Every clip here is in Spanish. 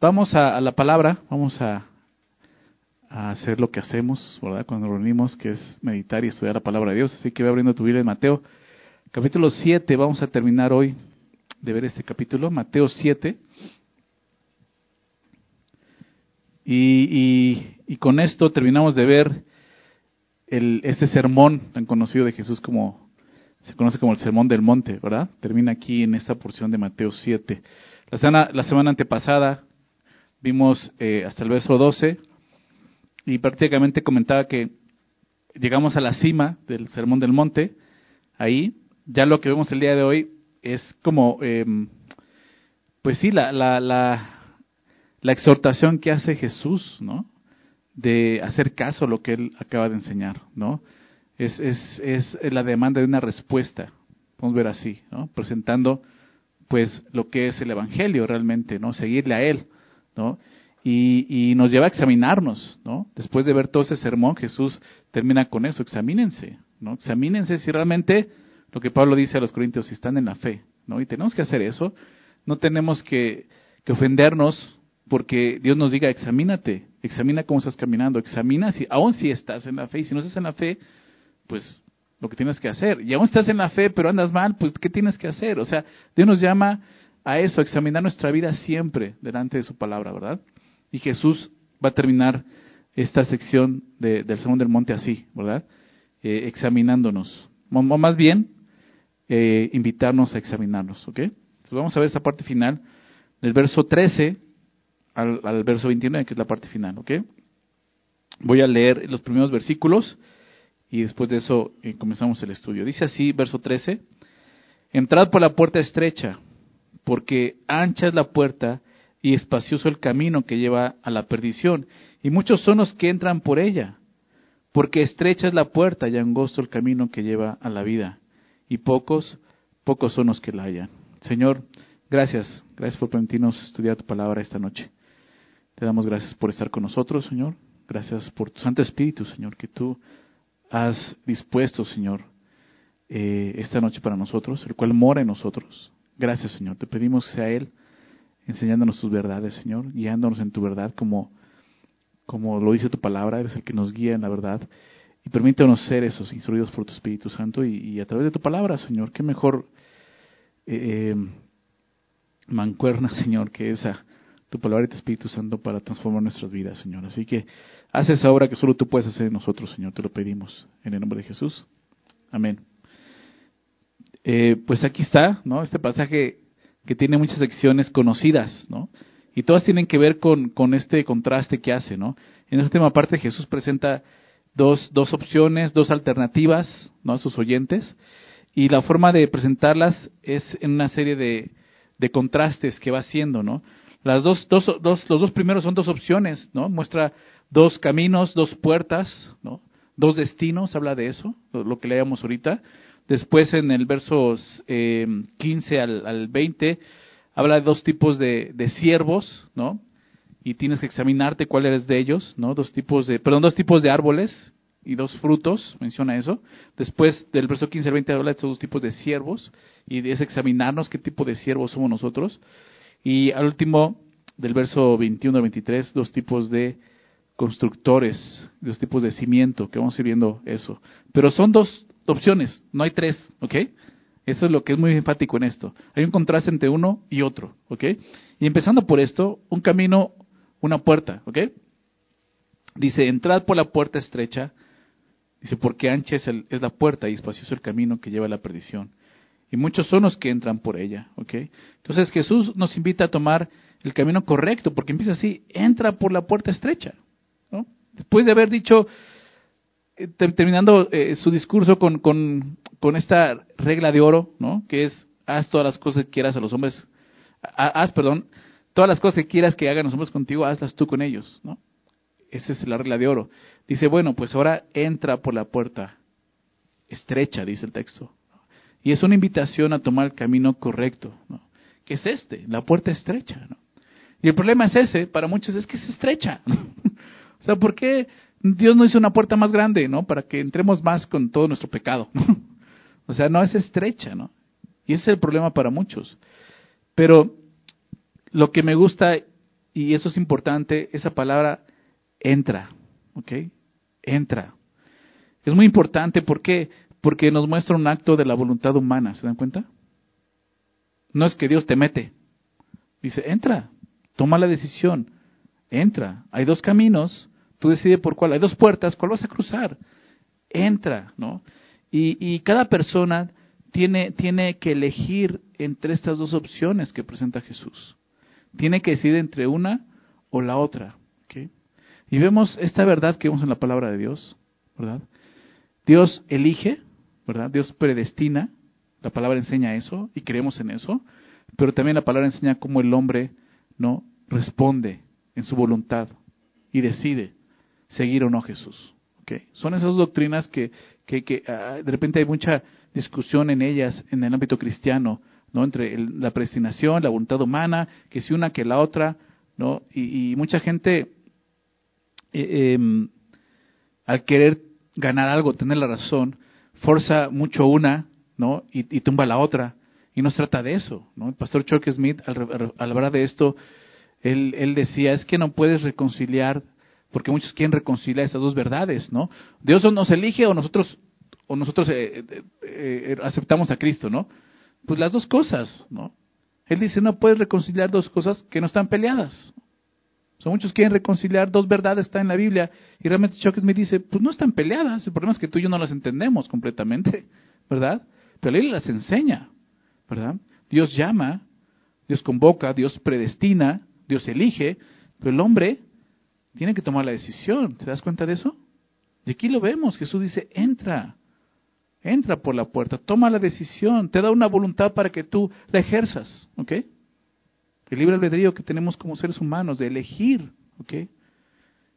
Vamos a, la palabra, vamos a, hacer lo que hacemos, ¿verdad? Cuando nos reunimos, que es meditar y estudiar la palabra de Dios. Así que voy abriendo tu Biblia en Mateo, capítulo 7. Vamos a terminar hoy de ver este capítulo, Mateo 7. Y, con esto terminamos de ver el, este sermón tan conocido de Jesús como se conoce como el sermón del monte, ¿verdad? Termina aquí en esta porción de Mateo 7. La semana, la semana antepasada vimos eh, hasta el verso 12 y prácticamente comentaba que llegamos a la cima del sermón del monte. Ahí, ya lo que vemos el día de hoy es como, em, pues sí, la, la, la la exhortación que hace Jesús, ¿no? De hacer caso a lo que él acaba de enseñar, ¿no? Es, es, es la demanda de una respuesta, a ver así, ¿no? Presentando, pues, lo que es el Evangelio realmente, ¿no? Seguirle a él, ¿no? Y, y, nos lleva a examinarnos, ¿no? Después de ver todo ese sermón, Jesús termina con eso, examínense, ¿no? Examínense si realmente lo que Pablo dice a los corintios, si están en la fe, ¿no? Y tenemos que hacer eso, no tenemos que, que ofendernos porque Dios nos diga, examínate, examina cómo estás caminando, examina si, aún si estás en la fe, y si no estás en la fe, pues lo que tienes que hacer. Y aún estás en la fe, pero andas mal, pues ¿qué tienes que hacer? O sea, Dios nos llama a eso, a examinar nuestra vida siempre delante de su palabra, ¿verdad? Y Jesús va a terminar esta sección del Sermón del Monte así, ¿verdad? Eh, examinándonos. O más bien, eh, invitarnos a examinarnos, ¿ok? Entonces vamos a ver esta parte final del verso 13 al, verso 29, que es la parte final, ¿ok? Voy a leer los primeros versículos y después de eso eh, comenzamos el estudio. Dice así, verso 13, entrad por la puerta estrecha, porque ancha es la puerta y espacioso el camino que lleva a la perdición, y muchos son los que entran por ella, porque estrecha es la puerta y angosto el camino que lleva a la vida, y pocos, pocos son los que la hallan. Señor, gracias, gracias por permitirnos estudiar tu palabra esta noche. Te damos gracias por estar con nosotros, Señor. Gracias por tu Santo Espíritu, Señor, que tú has dispuesto, Señor, eh, esta noche para nosotros, el cual mora en nosotros. Gracias, Señor. Te pedimos que sea Él enseñándonos tus verdades, Señor, guiándonos en tu verdad como, como lo dice tu palabra, eres el que nos guía en la verdad. Y permítanos ser esos instruidos por tu Espíritu Santo y, a través de tu palabra, Señor. Qué mejor eh, eh, mancuerna, Señor, que esa tu palabra y tu Espíritu Santo para transformar nuestras vidas, Señor. Así que haz esa obra que solo tú puedes hacer en nosotros, Señor. Te lo pedimos en el nombre de Jesús. Amén. Eh, pues aquí está, ¿no? Este pasaje que tiene muchas secciones conocidas, ¿no? Y todas tienen que ver con, con este contraste que hace, ¿no? En esta última parte Jesús presenta dos, dos opciones, dos alternativas, ¿no? A sus oyentes. Y la forma de presentarlas es en una serie de, de contrastes que va haciendo, ¿no? Las dos, dos, dos, los dos primeros son dos opciones, ¿no? Muestra dos caminos, dos puertas, ¿no? Dos destinos, habla de eso, lo, que leíamos ahorita. Después en el versos eh, 15 al, al 20 habla de dos tipos de, de siervos, ¿no? Y tienes que examinarte cuál eres de ellos, ¿no? Dos tipos de, perdón, dos tipos de árboles y dos frutos, menciona eso. Después del verso 15 al 20 habla de estos dos tipos de siervos y es examinarnos qué tipo de siervos somos nosotros. Y al último, del verso 21 al 23, dos tipos de constructores, dos tipos de cimiento, que vamos a ir viendo eso. Pero son dos opciones, no hay tres, ¿ok? Eso es lo que es muy enfático en esto. Hay un contraste entre uno y otro, ¿ok? Y empezando por esto, un camino, una puerta, ¿ok? Dice, entrad por la puerta estrecha, dice, porque ancha es, el, es la puerta y espacioso el camino que lleva a la perdición y muchos son los que entran por ella. ¿ok? Entonces Jesús nos invita a tomar el camino correcto, porque empieza así, entra por la puerta estrecha. ¿no? Después de haber dicho, terminando eh, su discurso con, con, esta regla de oro, ¿no? que es, haz todas las cosas que quieras a los hombres, haz, perdón, todas las cosas que quieras que hagan los hombres contigo, hazlas tú con ellos. ¿no? Esa es la regla de oro. Dice, bueno, pues ahora entra por la puerta estrecha, dice el texto. Y es una invitación a tomar el camino correcto, que es este, la puerta estrecha. Y el problema es ese, para muchos es que es estrecha. o sea, ¿por qué Dios no hizo una puerta más grande, ¿no? Para que entremos más con todo nuestro pecado. o sea, no es estrecha, ¿no? Y ese es el problema para muchos. Pero lo que me gusta y eso es importante, esa palabra entra, ¿ok? Entra. Es muy importante, ¿por qué? Porque nos muestra un acto de la voluntad humana, ¿se dan cuenta? No es que Dios te mete. Dice, entra, toma la decisión, entra. Hay dos caminos, tú decides por cuál. Hay dos puertas, ¿cuál vas a cruzar? Entra, ¿no? Y, y cada persona tiene, tiene que elegir entre estas dos opciones que presenta Jesús. Tiene que decidir entre una o la otra. Y vemos esta verdad que vemos en la palabra de Dios, ¿verdad? Dios elige, ¿verdad? Dios predestina, la palabra enseña eso y creemos en eso, pero también la palabra enseña cómo el hombre no responde en su voluntad y decide seguir o no Jesús. Son esas doctrinas que, que, ah, de repente hay mucha discusión en ellas en el ámbito cristiano, ¿no? Entre la predestinación, la voluntad humana, que si una que la otra, ¿no? Y, mucha gente, eh, em, al querer ganar algo, tener la razón, forza mucho una, ¿no? Y, tumba la otra. Y no se trata de eso, ¿no? El pastor Chuck Smith, al, hablar de esto, él, él decía, es que no puedes reconciliar porque muchos quieren reconciliar estas dos verdades, ¿no? Dios nos elige o nosotros o nosotros eh, eh, eh, aceptamos a Cristo, ¿no? Pues las dos cosas, ¿no? Él dice, no puedes reconciliar dos cosas que no están peleadas. O sea, muchos quieren reconciliar dos verdades, está en la Biblia, y realmente Chuck me dice, pues no están peleadas, el problema es que tú y yo no las entendemos completamente, ¿verdad? Pero él las enseña, ¿verdad? Dios llama, Dios convoca, Dios predestina, Dios elige, pero el hombre tiene que tomar la decisión. ¿Te das cuenta de eso? Y aquí lo vemos. Jesús dice, entra, entra por la puerta, toma la decisión, te da una voluntad para que tú la ejerzas. ¿Ok? El libre albedrío que tenemos como seres humanos de elegir. ¿Ok?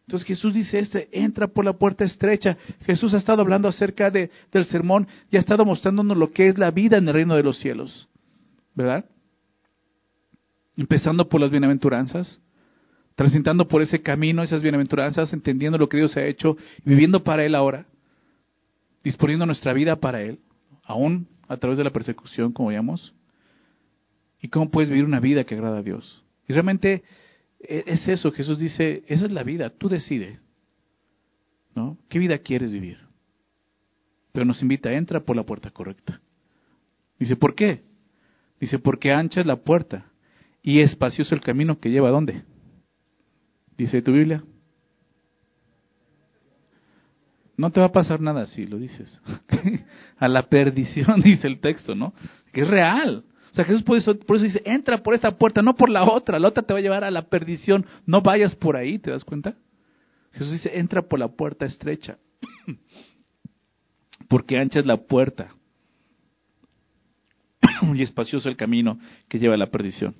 Entonces Jesús dice este, entra por la puerta estrecha. Jesús ha estado hablando acerca de, del sermón y ha estado mostrándonos lo que es la vida en el reino de los cielos. ¿Verdad? Empezando por las bienaventuranzas, transitando por ese camino, esas bienaventuranzas, entendiendo lo que Dios ha hecho, viviendo para Él ahora, disponiendo nuestra vida para Él, aún a través de la persecución, como veíamos. ¿Y cómo puedes vivir una vida que agrada a Dios? Y realmente e, es eso, Jesús dice, esa es la vida, tú decides. ¿No? ¿Qué vida quieres vivir? Pero nos invita, entra por la puerta correcta. Dice, ¿por qué? Dice, porque ancha es la puerta y espacioso el camino que lleva a dónde? Dice tu Biblia. No te va a pasar nada si lo dices. a la perdición, dice el texto, ¿no? Que es real. O sea, Jesús por eso, por eso dice, entra por esta puerta, no por la otra. La otra te va a llevar a la perdición. No vayas por ahí, ¿te das cuenta? Jesús dice, entra por la puerta estrecha. Porque ancha es la puerta. y espacioso el camino que lleva a la perdición.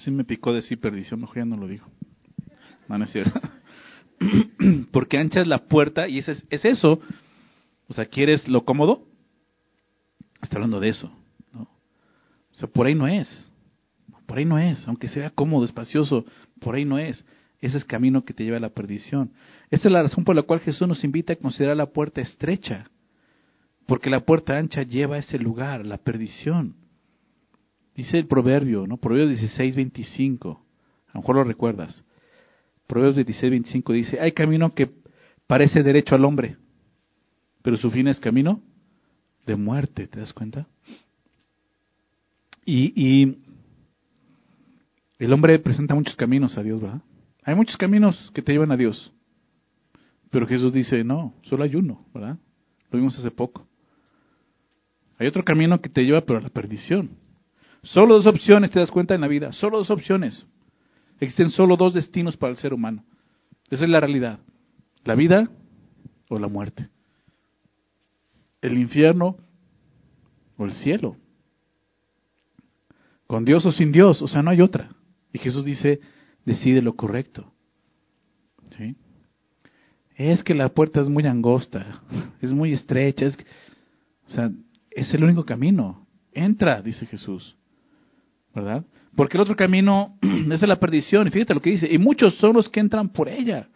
Sí me picó decir perdición, mejor ya no lo digo. No, no es cierto. Porque ancha es la puerta y es, es eso. O sea, ¿quieres lo cómodo? Está hablando de eso. ¿no? O sea, por ahí no es. Por ahí no es. Aunque sea cómodo, espacioso, por ahí no es. Ese es camino que te lleva a la perdición. Esta es la razón por la cual Jesús nos invita a considerar la puerta estrecha. Porque la puerta ancha lleva a ese lugar, la perdición. Dice el proverbio, ¿no? Proverbios 16, 25. A lo mejor lo recuerdas. Proverbios 16, 25 dice, hay camino que parece derecho al hombre, pero su fin es camino de muerte, ¿te das cuenta? Y, y el hombre presenta muchos caminos a Dios, ¿verdad? Hay muchos caminos que te llevan a Dios. Pero Jesús dice, no, solo hay uno, ¿verdad? Lo vimos hace poco. Hay otro camino que te lleva pero a la perdición. Solo dos opciones, te das cuenta en la vida, solo dos opciones. Existen solo dos destinos para el ser humano. Esa es la realidad. La vida o la muerte. El infierno o el cielo. Con Dios o sin Dios, o sea, no hay otra. Y Jesús dice, decide lo correcto. Es que la puerta es muy angosta, es muy estrecha, es, o sea, es el único camino. Entra, dice Jesús. ¿Verdad? Porque el otro camino es la perdición. Y fíjate lo que dice, y muchos son los que entran por ella.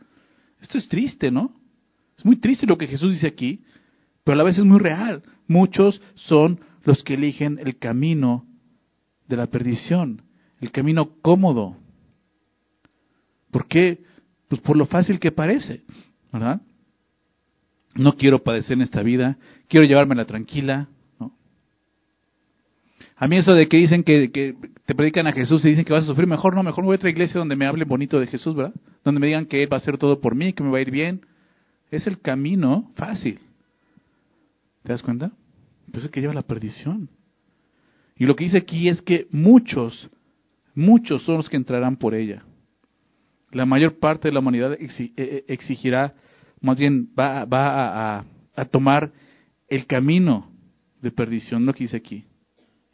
Esto es triste, ¿no? Es muy triste lo que Jesús dice aquí, pero a la vez es muy real. Muchos son los que eligen el camino de la perdición, el camino cómodo. ¿Por qué? Pues por lo fácil que parece, ¿verdad? No quiero padecer en esta vida, quiero llevármela tranquila. A mí eso de que dicen que, te predican a Jesús y dicen que vas a sufrir, mejor no, mejor voy a otra iglesia donde me hablen bonito de Jesús, ¿verdad? Donde me digan que Él va a hacer todo por mí, que me va a ir bien. Es el camino fácil. ¿Te das cuenta? Pues es que lleva la perdición. Y lo que dice aquí es que muchos, muchos son los que entrarán por ella. La mayor parte de la humanidad eh, eh, exigirá, más bien va, va a, a, tomar el camino de perdición, lo que dice aquí.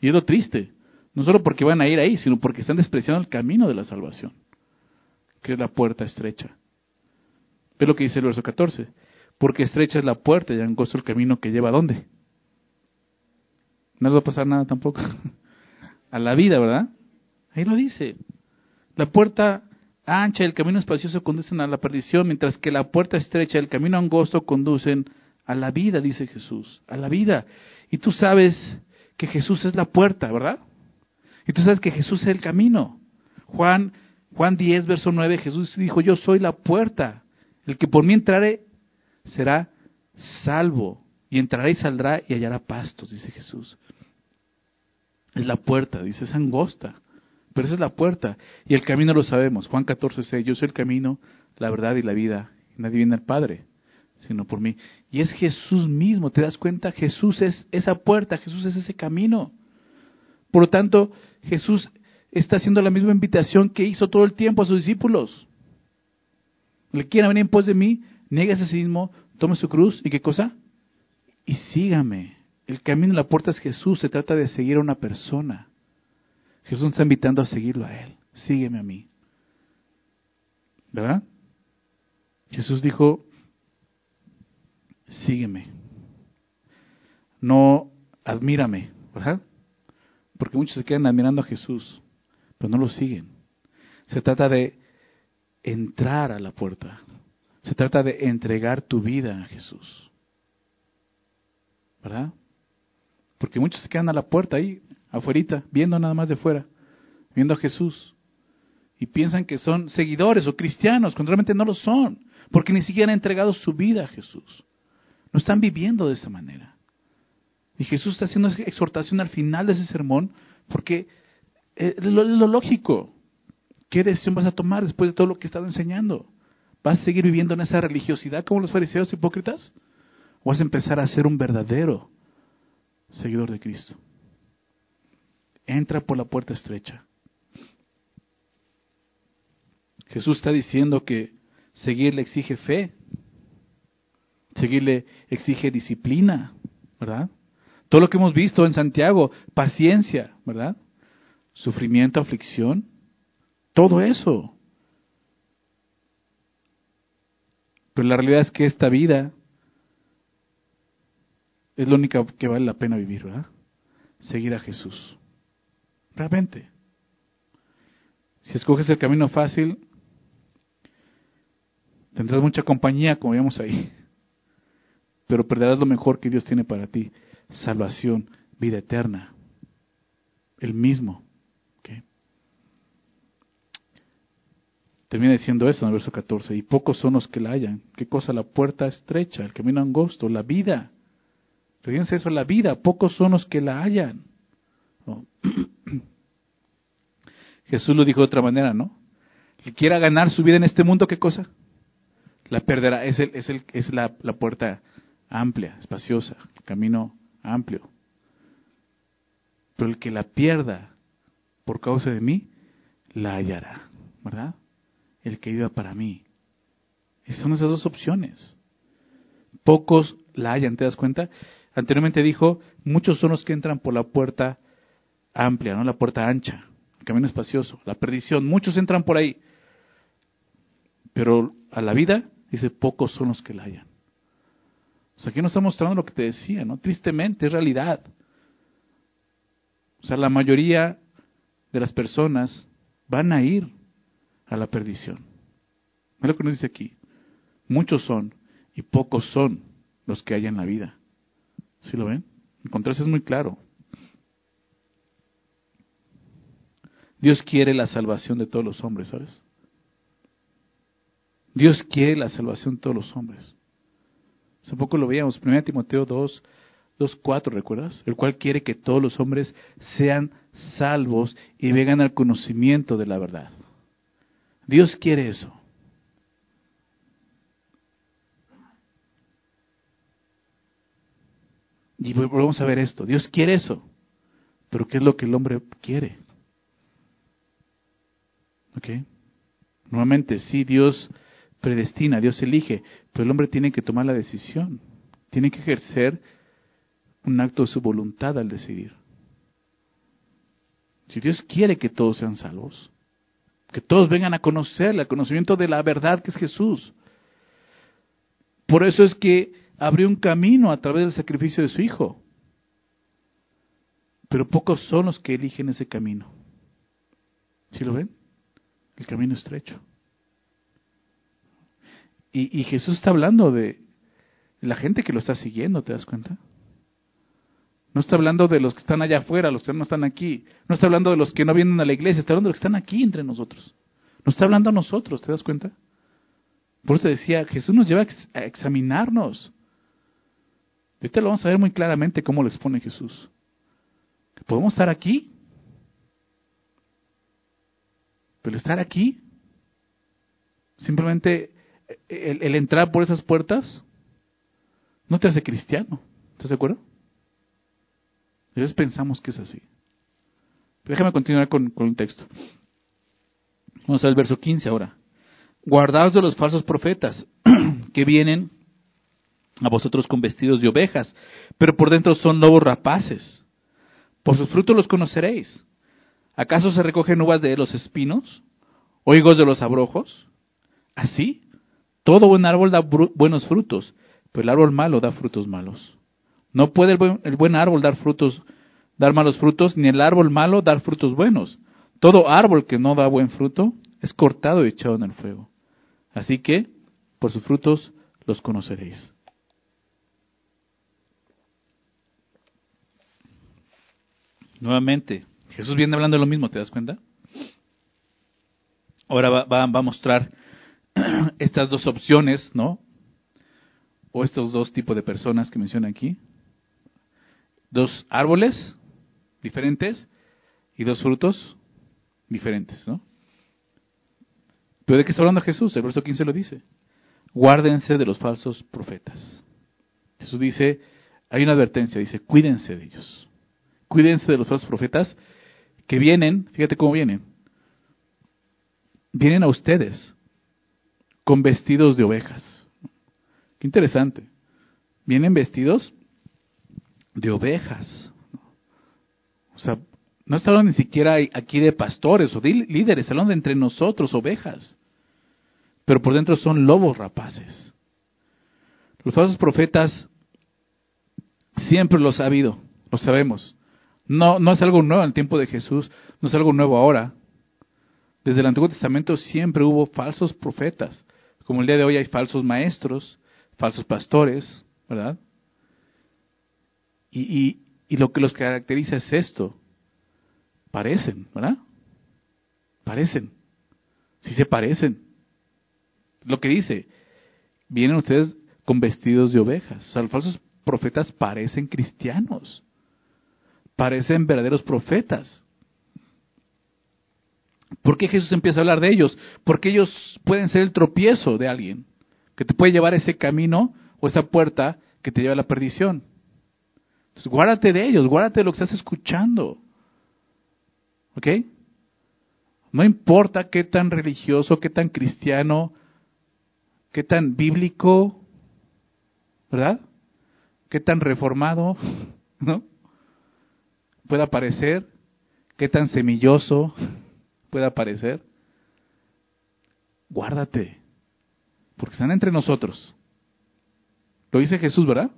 Y es lo triste, no solo porque van a ir ahí, sino porque están despreciando el camino de la salvación, que es la puerta estrecha. Ve lo que dice el verso 14. Porque estrecha es la puerta y angosto el camino que lleva a dónde. No le va a pasar nada tampoco. a la vida, ¿verdad? Ahí lo dice. La puerta ancha y el camino espacioso conducen a la perdición, mientras que la puerta estrecha y el camino angosto conducen a la vida, dice Jesús, a la vida. Y tú sabes que Jesús es la puerta, ¿verdad? Y tú sabes que Jesús es el camino. Juan, Juan 10, verso 9, Jesús dijo, yo soy la puerta. El que por mí entrare será salvo. Y entrará y saldrá y hallará pastos, dice Jesús. Es la puerta, dice, es angosta. Pero esa es la puerta. Y el camino lo sabemos. Juan 14, 6, yo soy el camino, la verdad y la vida. Y nadie viene al Padre, sino por mí. Y es Jesús mismo, ¿te das cuenta? Jesús es esa puerta, Jesús es ese camino. Por lo tanto, Jesús está haciendo la misma invitación que hizo todo el tiempo a sus discípulos. Le quiera venir en pos de mí, niegue a sí mismo, tome su cruz y qué cosa? Y sígame. El camino la puerta es Jesús, se trata de seguir a una persona. Jesús nos está invitando a seguirlo a Él. Sígueme a mí. ¿Verdad? Jesús dijo, sígueme. No admírame, ¿verdad? Porque muchos se quedan admirando a Jesús, pero no lo siguen. Se trata de entrar a la puerta. Se trata de entregar tu vida a Jesús. ¿Verdad? Porque muchos se quedan a la puerta ahí, afuera, viendo nada más de fuera, viendo a Jesús. Y piensan que son seguidores o cristianos, cuando realmente no lo son, porque ni siquiera han entregado su vida a Jesús. No están viviendo de esa manera. Y Jesús está haciendo esa exhortación al final de ese sermón, porque es lo, es lo lógico. ¿Qué decisión vas a tomar después de todo lo que he estado enseñando? ¿Vas a seguir viviendo en esa religiosidad como los fariseos hipócritas? ¿O vas a empezar a ser un verdadero seguidor de Cristo? Entra por la puerta estrecha. Jesús está diciendo que seguirle exige fe, seguirle exige disciplina, ¿verdad? Todo lo que hemos visto en Santiago, paciencia, ¿verdad? Sufrimiento, aflicción, todo eso. Pero la realidad es que esta vida es lo única que vale la pena vivir, ¿verdad? Seguir a Jesús. Realmente. Si escoges el camino fácil, tendrás mucha compañía, como vemos ahí. Pero perderás lo mejor que Dios tiene para ti. Salvación, vida eterna. El mismo. Termina diciendo eso en el verso 14, y pocos son los que la hallan. ¿Qué cosa? La puerta estrecha, el camino angosto, la vida. Fíjense eso, la vida, pocos son los que la hallan. Jesús lo dijo de otra manera, ¿no? El que quiera ganar su vida en este mundo, ¿qué cosa? La perderá. Es, el, es, el, es la, la puerta amplia, espaciosa, camino amplio. Pero el que la pierda por causa de mí, la hallará, ¿verdad? el que viva para mí. Son esas dos opciones. Pocos la hayan, ¿te das cuenta? Anteriormente dijo, muchos son los que entran por la puerta amplia, ¿no? La puerta ancha, el camino espacioso, la perdición. Muchos entran por ahí. Pero a la vida, dice, pocos son los que la hayan. O sea, aquí nos está mostrando lo que te decía, ¿no? Tristemente, es realidad. O sea, la mayoría de las personas van a ir a la perdición. Es lo que nos dice aquí. Muchos son y y pocos son los que hay en la vida. ¿Sí lo ven? El contraste es muy claro. Dios quiere la salvación de todos los hombres, ¿sabes? Dios quiere la salvación de todos los hombres. Hace poco lo veíamos, 1 Timoteo 2, 2, 4, ¿recuerdas? El cual quiere que todos los hombres sean salvos y vengan al conocimiento de la verdad. Dios quiere eso. Y volvemos a ver esto. Dios quiere eso. Pero ¿qué es lo que el hombre quiere? ¿Ok? Nuevamente, sí, Dios predestina, Dios elige, pero el hombre tiene que tomar la decisión. Tiene que ejercer un acto de su voluntad al decidir. Si Dios quiere que todos sean salvos, que todos vengan a conocer el conocimiento de la verdad que es Jesús. Por eso es que abrió un camino a través del sacrificio de su Hijo. Pero pocos son los que eligen ese camino. ¿Sí lo ven? El camino estrecho. Y, Jesús está hablando de la gente que lo está siguiendo, ¿te das cuenta? No está hablando de los que están allá afuera, los que no están aquí. No está hablando de los que no vienen a la iglesia, está hablando de los que están aquí entre nosotros. No está hablando a nosotros, ¿te das cuenta? Por eso decía, Jesús nos lleva a examinarnos. Ahorita lo vamos a ver muy claramente cómo lo expone Jesús. podemos estar aquí, pero estar aquí, simplemente el, entrar por esas puertas, no te hace cristiano. ¿Estás de acuerdo? A veces pensamos que es así. déjame continuar con, con el texto. Vamos al verso 15 ahora. Guardaos de los falsos profetas que vienen a vosotros con vestidos de ovejas, pero por dentro son lobos rapaces. Por sus frutos los conoceréis. ¿Acaso se recogen uvas de los espinos o higos de los abrojos? Así, todo buen árbol da buenos frutos, pero el árbol malo da frutos malos. No puede el buen, árbol dar frutos, dar malos frutos, ni el árbol malo dar frutos buenos. Todo árbol que no da buen fruto es cortado y echado en el fuego. Así que, por sus frutos los conoceréis. Nuevamente, Jesús viene hablando de lo mismo, ¿te das cuenta? Ahora va, va a mostrar estas dos opciones, ¿no? O estos dos tipos de personas que menciona aquí dos árboles diferentes y dos frutos diferentes, ¿no? Pero ¿de qué está hablando Jesús? El verso 15 lo dice. Guárdense de los falsos profetas. Jesús dice, hay una advertencia, dice, cuídense de ellos. Cuídense de los falsos profetas que vienen, fíjate cómo vienen. Vienen a ustedes con vestidos de ovejas. Qué interesante. Vienen vestidos de ovejas. O sea, no está hablando ni siquiera aquí de pastores o de líderes, está hablando de entre nosotros, ovejas. Pero por dentro son lobos rapaces. Los falsos profetas siempre los ha habido, lo sabemos. No, no es algo nuevo en el tiempo de Jesús, no es algo nuevo ahora. Desde el Antiguo Testamento siempre hubo falsos profetas. Como el día de hoy hay falsos maestros, falsos pastores, ¿verdad? Y, y, lo que los caracteriza es esto. Parecen, ¿verdad? Parecen. Sí se parecen. Lo que dice, vienen ustedes con vestidos de ovejas. O sea, los falsos profetas parecen cristianos. Parecen verdaderos profetas. ¿Por qué Jesús empieza a hablar de ellos? Porque ellos pueden ser el tropiezo de alguien que te puede llevar ese camino o esa puerta que te lleva a la perdición guárdate de ellos, guárdate de lo que estás escuchando. ¿Ok? No importa qué tan religioso, qué tan cristiano, qué tan bíblico, ¿verdad? Qué tan reformado, ¿no? Pueda parecer, qué tan semilloso pueda parecer. Guárdate, porque están entre nosotros. Lo dice Jesús, ¿verdad?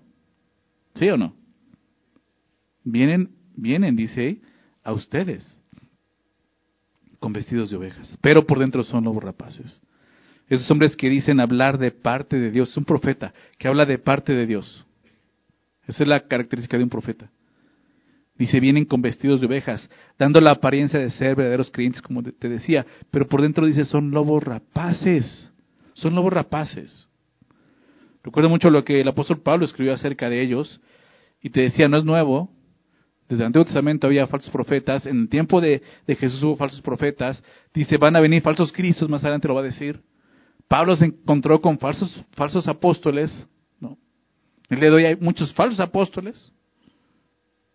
¿Sí o no? Vienen, vienen, dice, a ustedes con vestidos de ovejas, pero por dentro son lobos rapaces. Esos hombres que dicen hablar de parte de Dios. Es un profeta que habla de parte de Dios. Esa es la característica de un profeta. Dice, vienen con vestidos de ovejas, dando la apariencia de ser verdaderos creyentes, como te decía, pero por dentro dice, son lobos rapaces. Son lobos rapaces. Recuerdo mucho lo que el apóstol Pablo escribió acerca de ellos, y te decía, no es nuevo, desde el Antiguo Testamento había falsos profetas, en el tiempo de, Jesús hubo falsos profetas, dice, van a venir falsos cristos, más adelante lo va a decir. Pablo se encontró con falsos, falsos apóstoles, ¿no? Día de hoy hay muchos falsos apóstoles.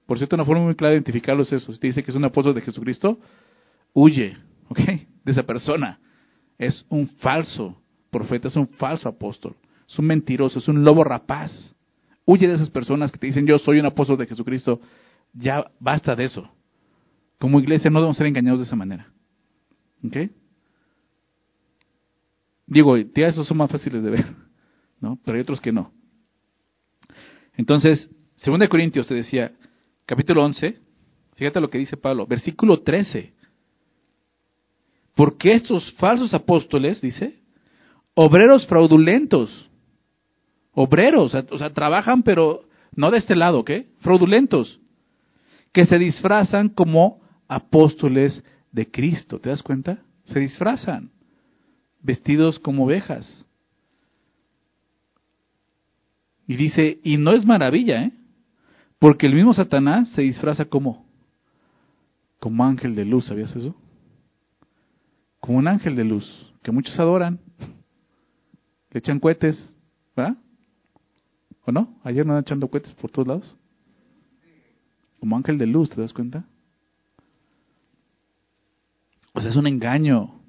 Por cierto, una forma muy clara de identificarlos es eso. Si te dice que es un apóstol de Jesucristo, huye, ¿ok? De esa persona. Es un falso profeta, es un falso apóstol. Es un mentiroso, es un lobo rapaz. Huye de esas personas que te dicen yo soy un apóstol de Jesucristo. Ya basta de eso. Como iglesia no debemos ser engañados de esa manera. ¿Ok? Digo, ya esos son más fáciles de ver, ¿no? Pero hay otros que no. Entonces, 2 Corintios te decía, capítulo 11, fíjate lo que dice Pablo, versículo 13. Porque estos falsos apóstoles, dice, obreros fraudulentos, obreros, o sea, trabajan pero no de este lado, ¿ok? Fraudulentos, que se disfrazan como apóstoles de Cristo, ¿te das cuenta? Se disfrazan, vestidos como ovejas. Y dice, y no es maravilla, ¿eh? Porque el mismo Satanás se disfraza como, como ángel de luz, ¿sabías eso? Como un ángel de luz, que muchos adoran, le echan cohetes, ¿verdad? ¿O no? Ayer no echando cohetes por todos lados. Como ángel de luz, ¿te das cuenta? O sea, es un engaño.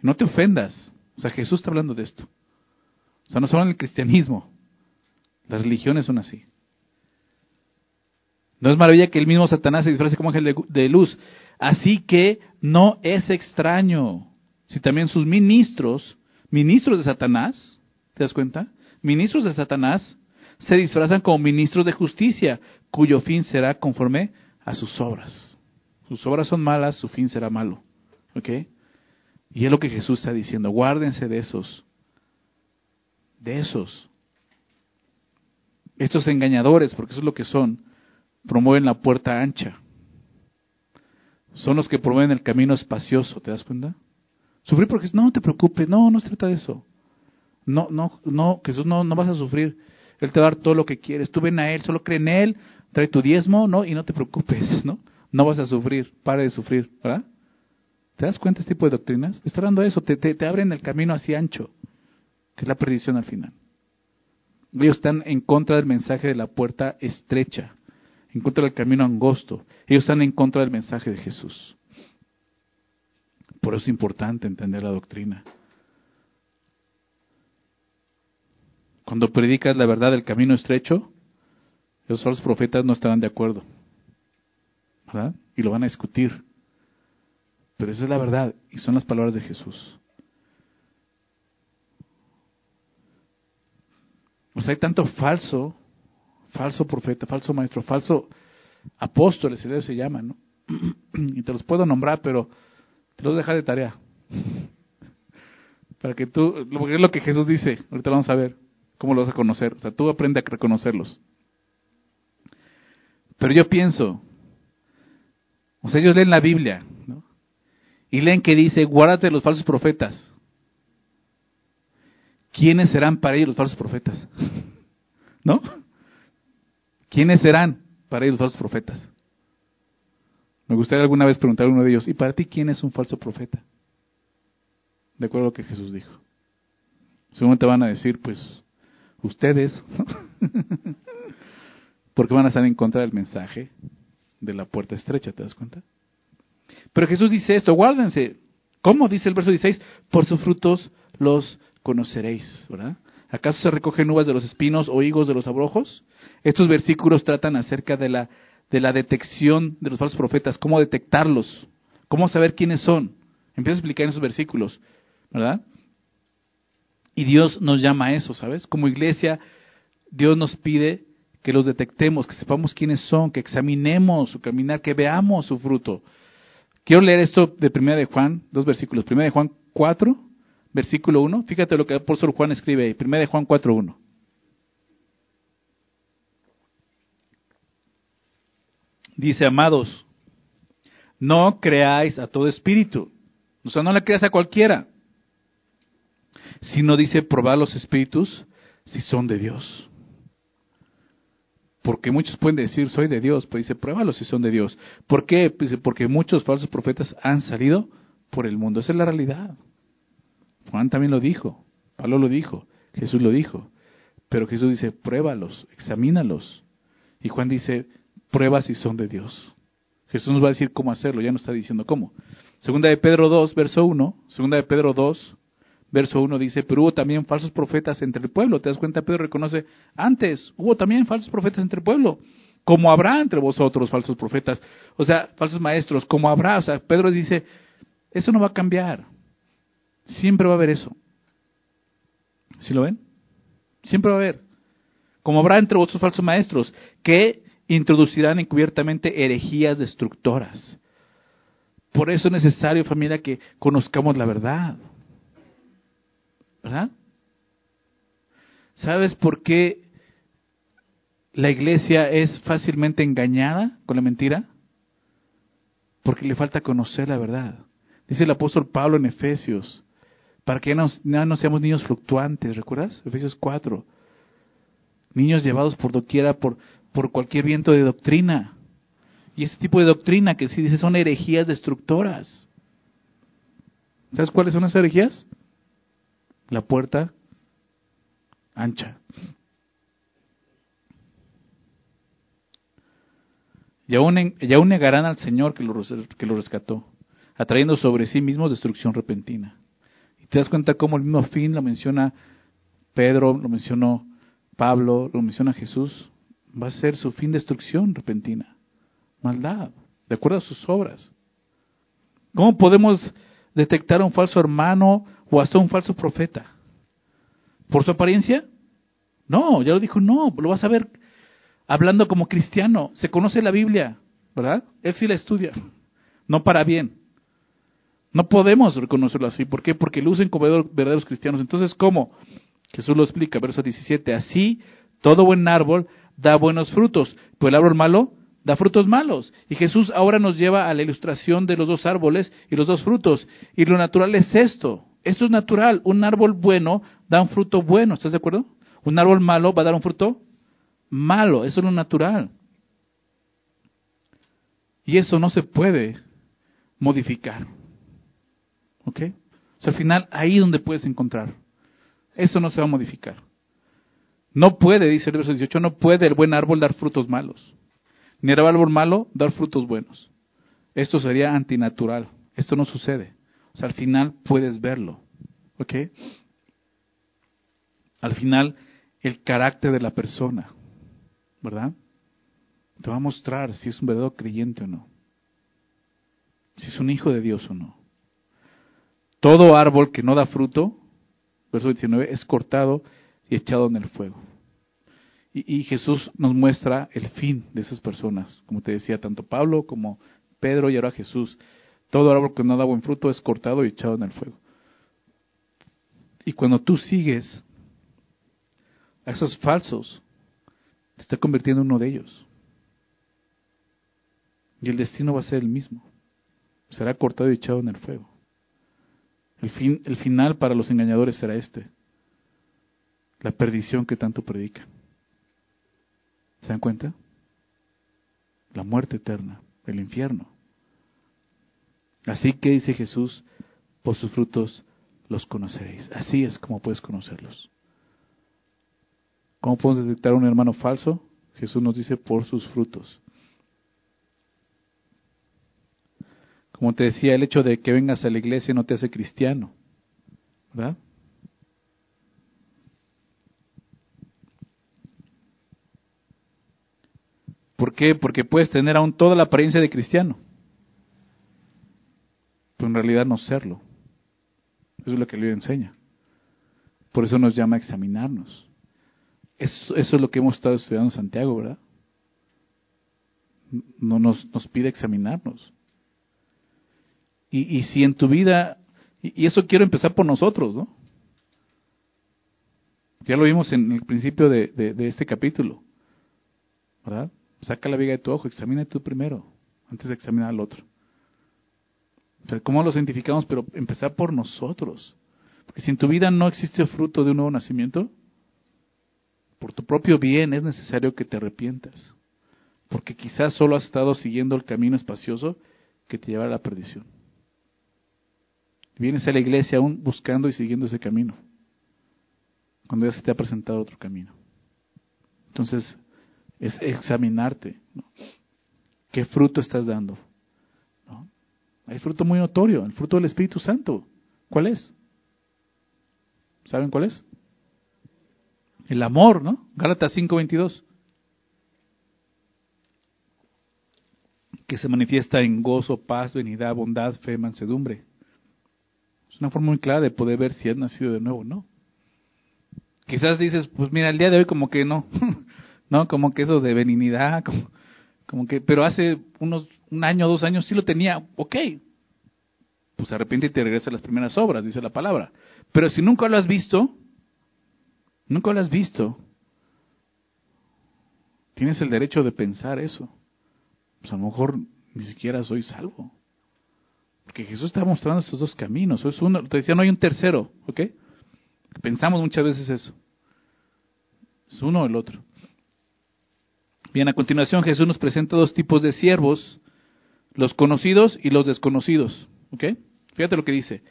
No te ofendas. O sea, Jesús está hablando de esto. O sea, no solo en el cristianismo. Las religiones son así. No es maravilla que el mismo Satanás se disfrace como ángel de, luz. Así que no es extraño si también sus ministros, ministros de Satanás, ¿te das cuenta? Ministros de Satanás se disfrazan como ministros de justicia, cuyo fin será conforme a sus obras. Sus obras son malas, su fin será malo. ¿Ok? Y es lo que Jesús está diciendo. Guárdense de esos. De esos. Estos engañadores, porque eso es lo que son, promueven la puerta ancha. Son los que promueven el camino espacioso, ¿te das cuenta? Sufrir porque no, te preocupes, no, no se trata de eso. No, no, no, Jesús no, no vas a sufrir. Él te va a dar todo lo que quieres. Tú ven a Él, solo cree en Él, trae tu diezmo, ¿no? Y no te preocupes, ¿no? No vas a sufrir, para de sufrir, ¿verdad? ¿Te das cuenta de este tipo de doctrinas? Está dando eso, te, te, te abren el camino así ancho, que es la perdición al final. Ellos están en contra del mensaje de la puerta estrecha, en contra del camino angosto. Ellos están en contra del mensaje de Jesús. Por eso es importante entender la doctrina. Cuando predicas la verdad del camino estrecho, los falsos profetas no estarán de acuerdo. ¿Verdad? Y lo van a discutir. Pero esa es la verdad y son las palabras de Jesús. O sea, hay tanto falso, falso profeta, falso maestro, falso apóstoles, se llaman, ¿no? Y te los puedo nombrar, pero te los dejo de tarea. Para que tú, porque es lo que Jesús dice, ahorita vamos a ver. ¿Cómo lo vas a conocer? O sea, tú aprende a reconocerlos. Pero yo pienso, o sea, ellos leen la Biblia. Y leen que dice, guárdate de los falsos profetas. ¿Quiénes serán para ellos los falsos profetas? ¿No? ¿Quiénes serán para ellos los falsos profetas? Me gustaría alguna vez preguntar a uno de ellos, ¿y para ti quién es un falso profeta? De acuerdo a lo que Jesús dijo. Según van a decir, pues, ustedes, porque van a estar en contra del mensaje de la puerta estrecha, ¿te das cuenta? Pero Jesús dice esto, guárdense. ¿Cómo? Dice el verso 16, por sus frutos los conoceréis, ¿verdad? ¿Acaso se recogen uvas de los espinos o higos de los abrojos? Estos versículos tratan acerca de la, de la detección de los falsos profetas, cómo detectarlos, cómo saber quiénes son. Empieza a explicar en esos versículos, ¿verdad? Y Dios nos llama a eso, ¿sabes? Como iglesia, Dios nos pide que los detectemos, que sepamos quiénes son, que examinemos su caminar, que veamos su fruto. Quiero leer esto de Primera de Juan, dos versículos. Primera de Juan 4, versículo 1. Fíjate lo que el apóstol Juan escribe ahí, 1 de Juan 4.1. Dice, amados, no creáis a todo espíritu. O sea, no le creas a cualquiera. Sino dice, probar los espíritus si son de Dios. Porque muchos pueden decir, soy de Dios, pues dice, pruébalos si son de Dios. ¿Por qué? Pues porque muchos falsos profetas han salido por el mundo. Esa es la realidad. Juan también lo dijo, Pablo lo dijo, Jesús lo dijo. Pero Jesús dice, pruébalos, examínalos. Y Juan dice, prueba si son de Dios. Jesús nos va a decir cómo hacerlo, ya no está diciendo cómo. Segunda de Pedro 2, verso 1, segunda de Pedro 2, verso 1 dice, pero hubo también falsos profetas entre el pueblo. ¿Te das cuenta? Pedro reconoce, antes hubo también falsos profetas entre el pueblo, como habrá entre vosotros falsos profetas, o sea, falsos maestros, como habrá. O sea, Pedro dice, eso no va a cambiar. Siempre va a haber eso. ¿Sí lo ven? Siempre va a haber. Como habrá entre vosotros falsos maestros, que introducirán encubiertamente herejías destructoras. Por eso es necesario, familia, que conozcamos la verdad. ¿Verdad? ¿Sabes por qué la iglesia es fácilmente engañada con la mentira? Porque le falta conocer la verdad. Dice el apóstol Pablo en Efesios, para que ya no, seamos niños fluctuantes, ¿recuerdas? Efesios 4. Niños llevados por doquiera por, por cualquier viento de doctrina. Y ese tipo de doctrina que sí dice son herejías destructoras. ¿Sabes cuáles son esas herejías? la puerta ancha. Y aún, negarán al Señor que lo, que lo rescató, atrayendo sobre sí mismos destrucción repentina. Te das cuenta cómo el mismo fin lo menciona Pedro, lo mencionó Pablo, lo menciona Jesús, va a ser su fin destrucción repentina, maldad, de acuerdo a sus obras. ¿Cómo podemos detectar a un falso hermano o hasta un falso profeta? ¿Por su apariencia? No, ya lo dijo, no, lo vas a ver hablando como cristiano. Se conoce la Biblia, ¿verdad? Él sí la estudia, no para bien. No podemos reconocerlo así. ¿Por qué? Porque lucen como verdaderos cristianos. Entonces, ¿cómo? Jesús lo explica, verso 17. Así, todo buen árbol da buenos frutos, pero el árbol malo da frutos malos. Y Jesús ahora nos lleva a la ilustración de los dos árboles y los dos frutos. Y lo natural es esto. Esto es natural. Un árbol bueno da un fruto bueno. ¿Estás de acuerdo? Un árbol malo va a dar un fruto malo. Eso es lo natural. Y eso no se puede modificar. ¿Ok? O sea, al final, ahí donde puedes encontrar. Eso no se va a modificar. No puede, dice el verso 18, no puede el buen árbol dar frutos malos ni el árbol malo dar frutos buenos. Esto sería antinatural. Esto no sucede. O sea, al final puedes verlo. ¿Ok? Al final, el carácter de la persona, ¿verdad? Te va a mostrar si es un verdadero creyente o no. Si es un hijo de Dios o no. Todo árbol que no da fruto, verso 19, es cortado y echado en el fuego. Y, Jesús nos muestra el fin de esas personas. Como te decía, tanto Pablo como Pedro y ahora Jesús. Todo árbol que no da buen fruto es cortado y echado en el fuego. Y cuando tú sigues a esos falsos, te está convirtiendo en uno de ellos. Y el destino va a ser el mismo. Será cortado y echado en el fuego. El, fin, el final para los engañadores será este. La perdición que tanto predican. ¿Se dan cuenta? La muerte eterna, el infierno. Así que dice Jesús, por sus frutos los conoceréis. Así es como puedes conocerlos. ¿Cómo podemos detectar un hermano falso? Jesús nos dice por sus frutos. Como te decía, el hecho de que vengas a la iglesia no te hace cristiano, ¿verdad? ¿Por qué? Porque puedes tener aún toda la apariencia de cristiano, pero en realidad no serlo. Eso es lo que el enseña. Por eso nos llama a examinarnos. Eso, es lo que hemos estado estudiando en Santiago, ¿verdad? No nos pide examinarnos. Y, si en tu vida Y, eso quiero empezar por nosotros, ¿no? Ya lo vimos en el principio de, este capítulo, ¿verdad? Saca la viga de tu ojo, examina tú primero, antes de examinar al otro. O sea, ¿cómo los identificamos? Pero empezar por nosotros. Porque si en tu vida no existe fruto de un nuevo nacimiento, por tu propio bien es necesario que te arrepientas. Porque quizás solo has estado siguiendo el camino espacioso que te lleva a la perdición. Vienes a la iglesia aún buscando y siguiendo ese camino. Cuando ya se te ha presentado otro camino. Entonces, es examinarte. ¿Qué fruto estás dando? Hay fruto muy notorio, el fruto del Espíritu Santo. ¿Cuál es? ¿Saben cuál es? El amor, ¿no? Gálatas 5:22. Que se manifiesta en gozo, paz, benignidad, bondad, fe, mansedumbre. Es una forma muy clara de poder ver si has nacido de nuevo, ¿no? Quizás dices, pues mira, el día de hoy como que no, no, como que eso de benignidad, como, que, pero hace unos un año, dos años sí lo tenía, ok. Pues arrepiente y te regresa las primeras obras, dice la palabra. Pero si nunca lo has visto, nunca lo has visto, tienes el derecho de pensar eso. Pues a lo mejor ni siquiera soy salvo. Porque Jesús está mostrando estos dos caminos. Es uno, te decía, no hay un tercero, ¿ok? Pensamos muchas veces eso. Es uno o el otro. Bien, a continuación Jesús nos presenta dos tipos de siervos, los conocidos y los desconocidos. ¿Ok? Fíjate lo que dice.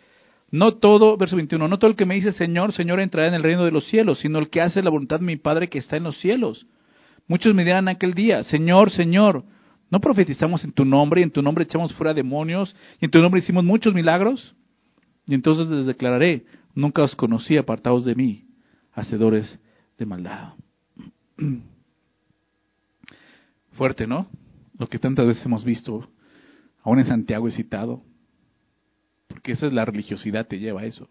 No todo, verso 21, no todo el que me dice Señor, Señor entrará en el reino de los cielos, sino el que hace la voluntad de mi Padre que está en los cielos. Muchos me dirán aquel día, Señor, Señor, ¿no profetizamos en tu nombre y en tu nombre echamos fuera demonios y en tu nombre hicimos muchos milagros? Y entonces les declararé, nunca os conocí apartados de mí, hacedores de maldad. Fuerte, ¿no? Lo que tantas veces hemos visto, aún en Santiago he citado, porque esa es la religiosidad, te lleva a eso.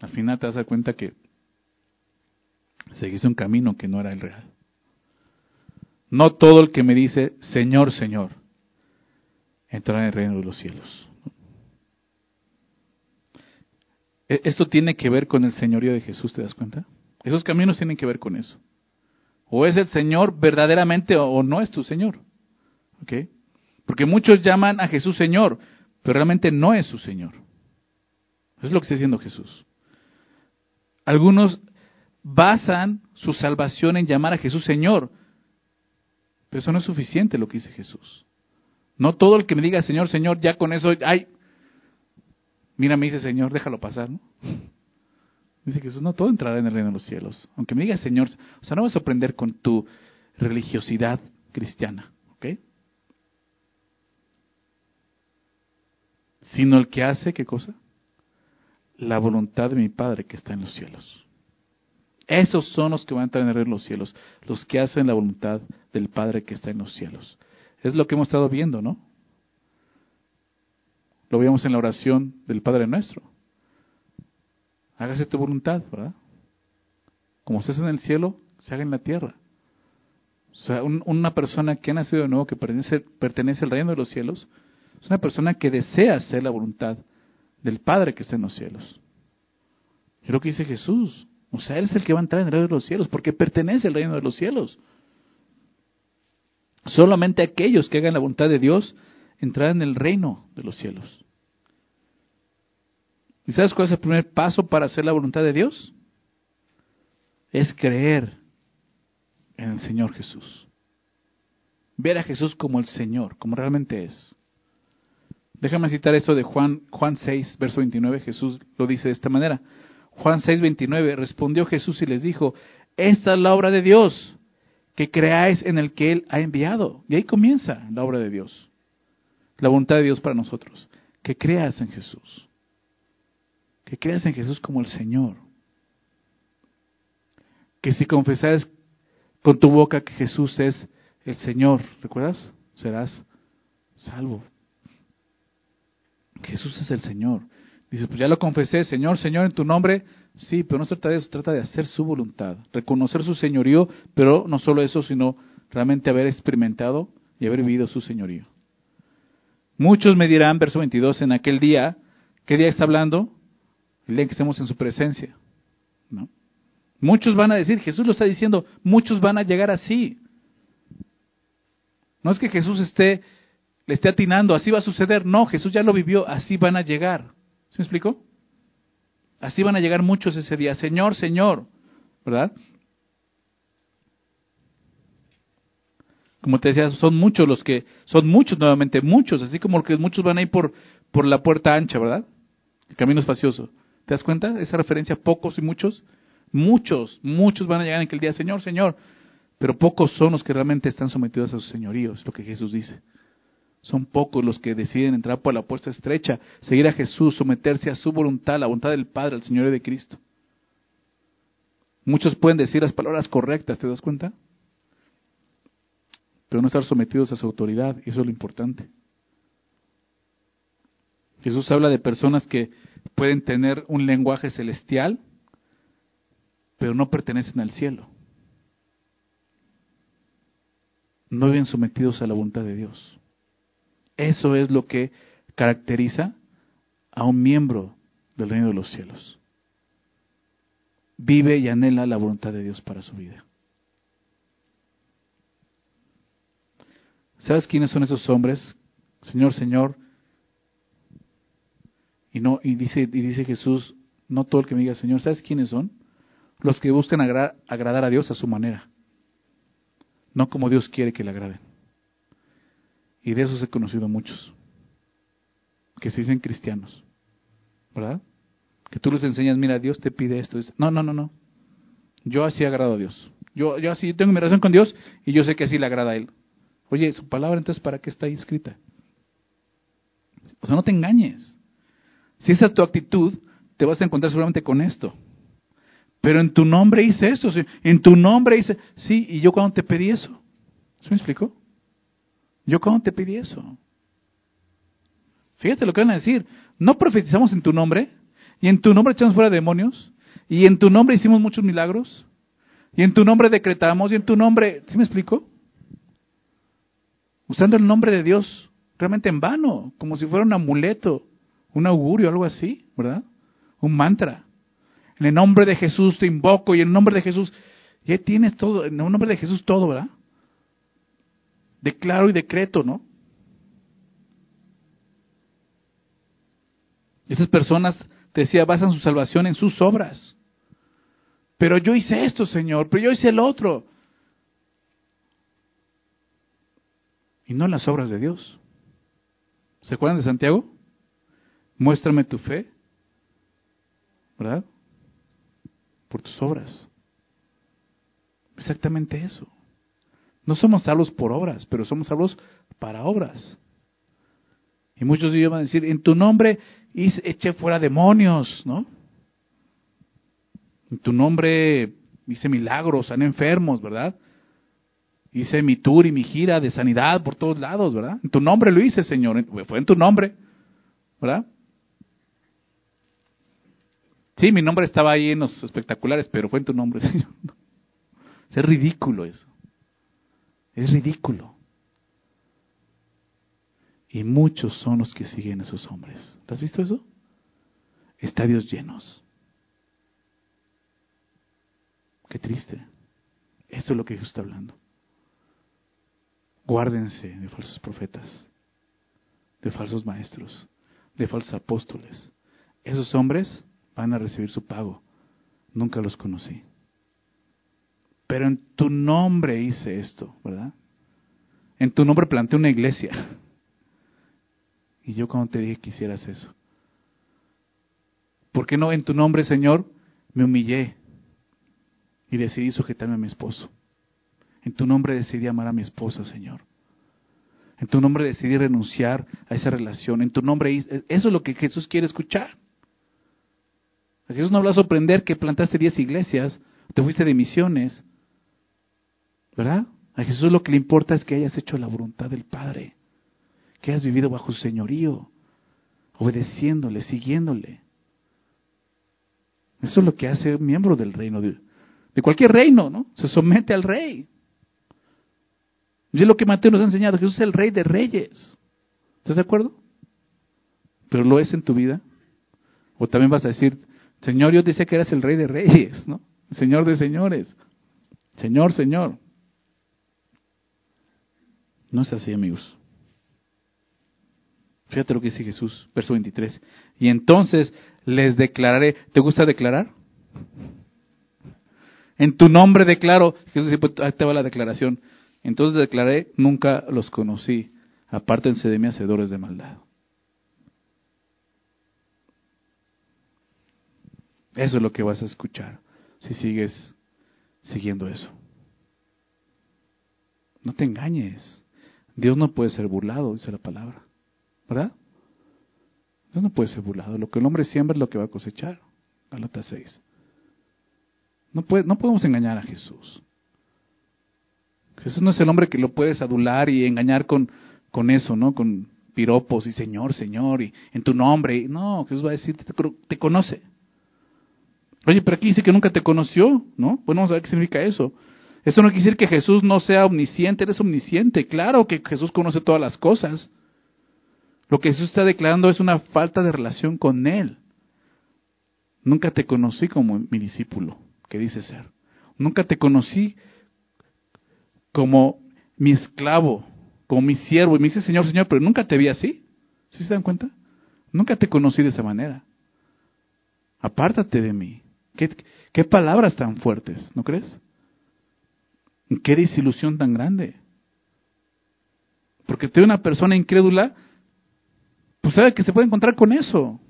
Al final te das cuenta que seguiste un camino que no era el real. No todo el que me dice, Señor, Señor, entrará en el reino de los cielos. E-, esto tiene que ver con el señorío de Jesús, ¿te das cuenta? Esos caminos tienen que ver con eso. O es el Señor verdaderamente o no es tu Señor. ¿Ok? Porque muchos llaman a Jesús Señor, pero realmente no es su Señor. Es lo que está diciendo Jesús. Algunos basan su salvación en llamar a Jesús Señor, pero eso no es suficiente lo que dice Jesús. No todo el que me diga Señor, Señor, ya con eso, ay, mira, me dice Señor, déjalo pasar, ¿no? Dice Jesús, no todo entrará en el reino de los cielos. Aunque me digas Señor, o sea, no vas a sorprender con tu religiosidad cristiana, ¿ok? Sino el que hace, ¿qué cosa? La voluntad de mi Padre que está en los cielos. Esos son los que van a entrar en los cielos, los que hacen la voluntad del Padre que está en los cielos. Es lo que hemos estado viendo, ¿no? Lo vimos en la oración del Padre nuestro hágase tu voluntad, ¿verdad? Como se hace en el cielo, se haga en la tierra. O sea, una persona que ha nacido de nuevo, que pertenece, pertenece al reino de los cielos, es una persona que desea hacer la voluntad del Padre que está en los cielos. Es lo que dice Jesús. O sea, Él es el que va a entrar en el reino de los cielos, porque pertenece al reino de los cielos. Solamente aquellos que hagan la voluntad de Dios entrarán en el reino de los cielos. ¿Y sabes cuál es el primer paso para hacer la voluntad de Dios? Es creer en el Señor Jesús. Ver a Jesús como el Señor, como realmente es. Déjame citar eso de Juan, Juan 6, verso 29. Jesús lo dice de esta manera. Juan 6, 29. Respondió Jesús y les dijo, esta es la obra de Dios, que creáis en el que Él ha enviado. Y ahí comienza la obra de Dios. La voluntad de Dios para nosotros. Que creas en Jesús que creas en Jesús como el Señor. Que si confesares con tu boca que Jesús es el Señor, ¿recuerdas? Serás salvo. Jesús es el Señor. Dices, pues ya lo confesé, Señor, Señor, en tu nombre. Sí, pero no se trata de eso, se trata de hacer su voluntad, reconocer su señorío, pero no solo eso, sino realmente haber experimentado y haber vivido su señorío. Muchos me dirán, verso 22, en aquel día, ¿Qué día está hablando? El que estemos en su presencia. ¿no? Muchos van a decir, Jesús lo está diciendo, muchos van a llegar así. No es que Jesús esté, le esté atinando, así va a suceder. No, Jesús ya lo vivió, así van a llegar. ¿Se me explicó? Así van a llegar muchos ese día. Señor, Señor, ¿verdad? Como te decía, son muchos los que, son muchos nuevamente, muchos, así como que muchos van a ir por, por la puerta ancha, ¿verdad? El camino espacioso. ¿Te das cuenta? Esa referencia, pocos y muchos. Muchos, muchos van a llegar en aquel día, Señor, Señor. Pero pocos son los que realmente están sometidos a su señorío, es lo que Jesús dice. Son pocos los que deciden entrar por la puerta estrecha, seguir a Jesús, someterse a su voluntad, la voluntad del Padre, al Señor de Cristo. Muchos pueden decir las palabras correctas, ¿te das cuenta? Pero no estar sometidos a su autoridad, eso es lo importante. Jesús habla de personas que pueden tener un lenguaje celestial, pero no pertenecen al cielo. No viven sometidos a la voluntad de Dios. Eso es lo que caracteriza a un miembro del reino de los cielos. Vive y anhela la voluntad de Dios para su vida. ¿Sabes quiénes son esos hombres? Señor, Señor, y no y dice dice Jesús, no todo el que me diga Señor, ¿sabes quiénes son? Los que buscan agradar a Dios a su manera, no como Dios quiere que le agraden. Y de esos he conocido muchos, que se dicen cristianos, ¿verdad? Que tú les enseñas, mira, Dios te pide esto. No, no, no, no. Yo así agrado a Dios. Yo, yo así tengo mi relación con Dios y yo sé que así le agrada a Él. Oye, su palabra entonces, ¿para qué está ahí escrita? O sea, no te engañes. Si esa es tu actitud, te vas a encontrar seguramente con esto. Pero en tu nombre hice eso, en tu nombre hice, sí, y yo cuando te pedí eso, ¿se me explicó? Yo cuando te pedí eso. Fíjate lo que van a decir, no profetizamos en tu nombre, y en tu nombre echamos fuera demonios, y en tu nombre hicimos muchos milagros, y en tu nombre decretamos, y en tu nombre, ¿sí me explico? Usando el nombre de Dios realmente en vano, como si fuera un amuleto un augurio, algo así, ¿verdad? Un mantra. En el nombre de Jesús te invoco y en el nombre de Jesús, ya tienes todo, en el nombre de Jesús todo, ¿verdad? Declaro y decreto, ¿no? Esas personas, te decía, basan su salvación en sus obras. Pero yo hice esto, Señor, pero yo hice el otro. Y no en las obras de Dios. ¿Se acuerdan de Santiago? Muéstrame tu fe, ¿verdad? Por tus obras. Exactamente eso. No somos salvos por obras, pero somos salvos para obras. Y muchos de ellos van a decir, en tu nombre eché fuera demonios, ¿no? En tu nombre hice milagros, sané enfermos, ¿verdad? Hice mi tour y mi gira de sanidad por todos lados, ¿verdad? En tu nombre lo hice, Señor. Fue en tu nombre, ¿verdad? Sí, mi nombre estaba ahí en los espectaculares, pero fue en tu nombre, Señor. Es ridículo eso. Es ridículo. Y muchos son los que siguen a esos hombres. ¿Has visto eso? Estadios llenos. Qué triste. Eso es lo que Jesús está hablando. Guárdense de falsos profetas, de falsos maestros, de falsos apóstoles. Esos hombres van a recibir su pago. Nunca los conocí. Pero en tu nombre hice esto, ¿verdad? En tu nombre planté una iglesia. Y yo cuando te dije que hicieras eso. ¿Por qué no en tu nombre, Señor, me humillé y decidí sujetarme a mi esposo? En tu nombre decidí amar a mi esposa, Señor. En tu nombre decidí renunciar a esa relación. En tu nombre, eso es lo que Jesús quiere escuchar. Jesús no habla a sorprender que plantaste 10 iglesias, te fuiste de misiones, ¿verdad? A Jesús lo que le importa es que hayas hecho la voluntad del Padre, que hayas vivido bajo su señorío, obedeciéndole, siguiéndole. Eso es lo que hace un miembro del reino, de, de cualquier reino, ¿no? Se somete al rey. Y es lo que Mateo nos ha enseñado, Jesús es el rey de reyes. ¿Estás de acuerdo? Pero lo es en tu vida. O también vas a decir, Señor, yo decía que eras el rey de reyes, ¿no? Señor de señores. Señor, Señor. No es así, amigos. Fíjate lo que dice Jesús, verso 23. Y entonces les declararé. ¿Te gusta declarar? En tu nombre declaro. Jesús dice, pues, te va la declaración. Entonces declaré, nunca los conocí. Apártense de mí, hacedores de maldad. Eso es lo que vas a escuchar si sigues siguiendo eso. No te engañes. Dios no puede ser burlado, dice la palabra. ¿Verdad? Dios no puede ser burlado. Lo que el hombre siembra es lo que va a cosechar. Galatas 6. No, puede, no podemos engañar a Jesús. Jesús no es el hombre que lo puedes adular y engañar con, con eso, ¿no? Con piropos y Señor, Señor, y en tu nombre. No, Jesús va a decir, te, te conoce. Oye, pero aquí dice que nunca te conoció, ¿no? Bueno, vamos a ver qué significa eso. Eso no quiere decir que Jesús no sea omnisciente, eres omnisciente. Claro que Jesús conoce todas las cosas. Lo que Jesús está declarando es una falta de relación con Él. Nunca te conocí como mi discípulo, que dice ser. Nunca te conocí como mi esclavo, como mi siervo. Y me dice, Señor, Señor, pero nunca te vi así. ¿Sí se dan cuenta? Nunca te conocí de esa manera. Apártate de mí. ¿Qué, palabras tan fuertes, ¿no crees? Qué desilusión tan grande. Porque tú una persona incrédula, pues sabe que se puede encontrar con eso.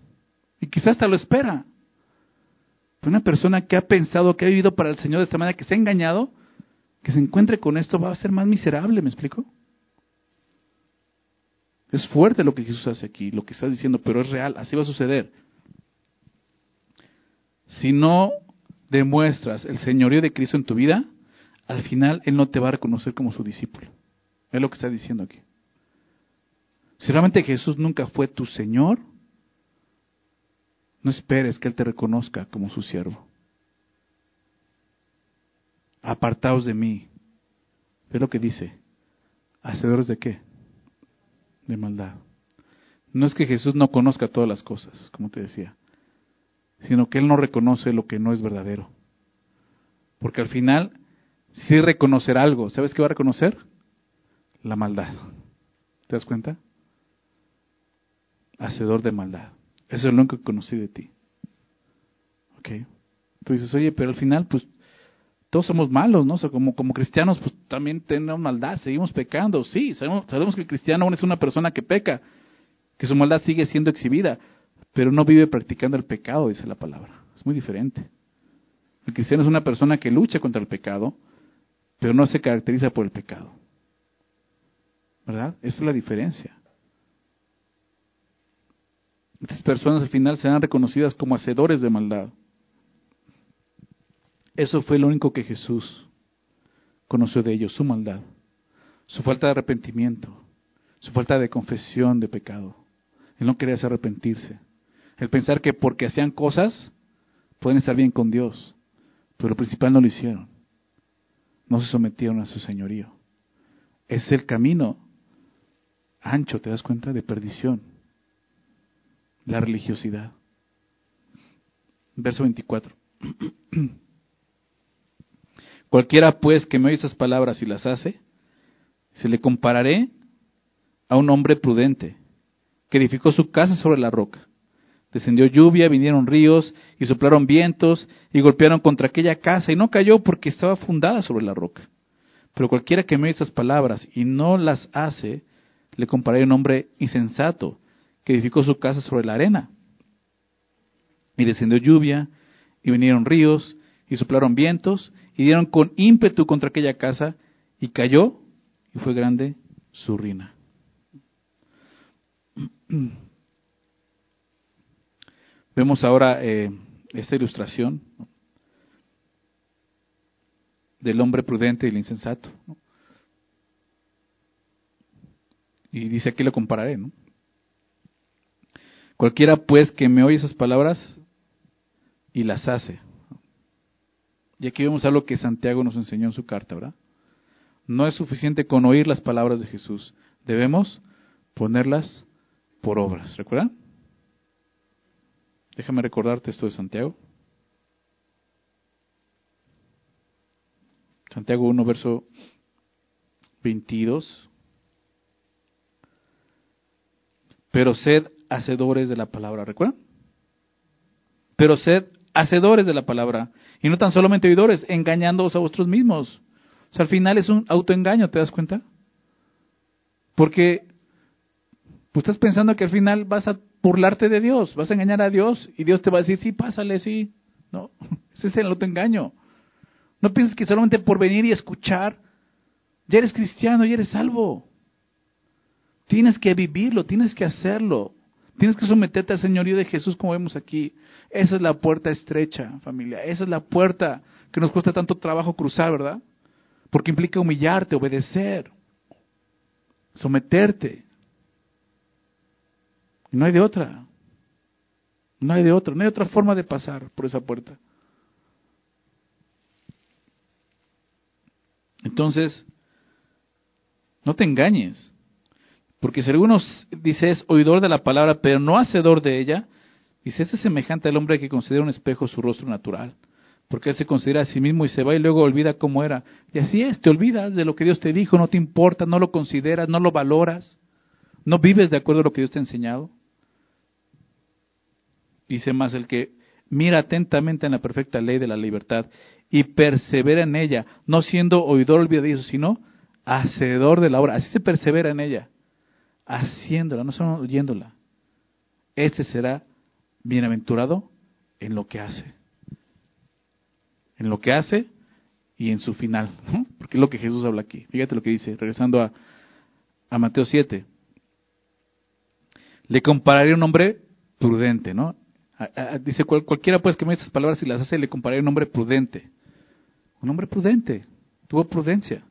Y quizás hasta lo espera. Una persona que ha pensado, que ha vivido para el Señor de esta manera, que se ha engañado, que se encuentre con esto va a ser más miserable, ¿me explico? Es fuerte lo que Jesús hace aquí, lo que está diciendo, pero es real, así va a suceder. Si no demuestras el señorío de Cristo en tu vida, al final Él no te va a reconocer como su discípulo. Es lo que está diciendo aquí. Si realmente Jesús nunca fue tu Señor, no esperes que Él te reconozca como su siervo. Apartaos de mí. Es lo que dice. ¿Hacedores de qué? De maldad. No es que Jesús no conozca todas las cosas, como te decía sino que él no reconoce lo que no es verdadero. Porque al final, si reconocer algo, ¿sabes qué va a reconocer? La maldad. ¿Te das cuenta? Hacedor de maldad. Eso es lo único que conocí de ti. ¿Ok? Tú dices, oye, pero al final, pues, todos somos malos, ¿no? Como, como cristianos, pues también tenemos maldad, seguimos pecando. Sí, sabemos, sabemos que el cristiano aún es una persona que peca, que su maldad sigue siendo exhibida pero no vive practicando el pecado, dice la palabra. Es muy diferente. El cristiano es una persona que lucha contra el pecado, pero no se caracteriza por el pecado. ¿Verdad? Esa es la diferencia. Estas personas al final serán reconocidas como hacedores de maldad. Eso fue lo único que Jesús conoció de ellos, su maldad, su falta de arrepentimiento, su falta de confesión de pecado. Él no quería arrepentirse. El pensar que porque hacían cosas pueden estar bien con Dios. Pero lo principal no lo hicieron. No se sometieron a su señorío. Es el camino ancho, ¿te das cuenta? De perdición. La religiosidad. Verso 24. Cualquiera pues que me oye esas palabras y las hace, se le compararé a un hombre prudente que edificó su casa sobre la roca. Descendió lluvia, vinieron ríos y soplaron vientos y golpearon contra aquella casa y no cayó porque estaba fundada sobre la roca. Pero cualquiera que me esas palabras y no las hace, le compararé a un hombre insensato que edificó su casa sobre la arena. Y descendió lluvia y vinieron ríos y soplaron vientos y dieron con ímpetu contra aquella casa y cayó y fue grande su ruina. Vemos ahora eh, esta ilustración del hombre prudente y el insensato. Y dice aquí lo compararé, ¿no? Cualquiera pues que me oye esas palabras y las hace. Y aquí vemos algo que Santiago nos enseñó en su carta, ¿verdad? No es suficiente con oír las palabras de Jesús, debemos ponerlas por obras, ¿recuerdan? Déjame recordarte esto de Santiago. Santiago 1, verso 22. Pero sed hacedores de la palabra, ¿recuerdan? Pero sed hacedores de la palabra y no tan solamente oidores, engañándoos a vosotros mismos. O sea, al final es un autoengaño, ¿te das cuenta? Porque pues estás pensando que al final vas a burlarte de Dios, vas a engañar a Dios y Dios te va a decir, sí, pásale, sí. No, ese es el autoengaño. No pienses que solamente por venir y escuchar, ya eres cristiano, ya eres salvo. Tienes que vivirlo, tienes que hacerlo. Tienes que someterte al señorío de Jesús como vemos aquí. Esa es la puerta estrecha, familia. Esa es la puerta que nos cuesta tanto trabajo cruzar, ¿verdad? Porque implica humillarte, obedecer, someterte. No hay de otra. No hay de otra. No hay otra forma de pasar por esa puerta. Entonces, no te engañes. Porque si alguno dice es oidor de la palabra, pero no hacedor de ella, dice, este es semejante al hombre que considera un espejo su rostro natural. Porque él se considera a sí mismo y se va y luego olvida cómo era. Y así es, te olvidas de lo que Dios te dijo, no te importa, no lo consideras, no lo valoras, no vives de acuerdo a lo que Dios te ha enseñado. Dice más el que mira atentamente en la perfecta ley de la libertad y persevera en ella, no siendo oidor olvidadizo, sino hacedor de la obra. Así se persevera en ella, haciéndola, no solo oyéndola. Este será bienaventurado en lo que hace. En lo que hace y en su final, porque es lo que Jesús habla aquí. Fíjate lo que dice, regresando a, a Mateo 7. Le compararé un hombre prudente, ¿no? Dice cualquiera pues que me estas palabras y las hace le compararé un hombre prudente. Un hombre prudente, tuvo prudencia,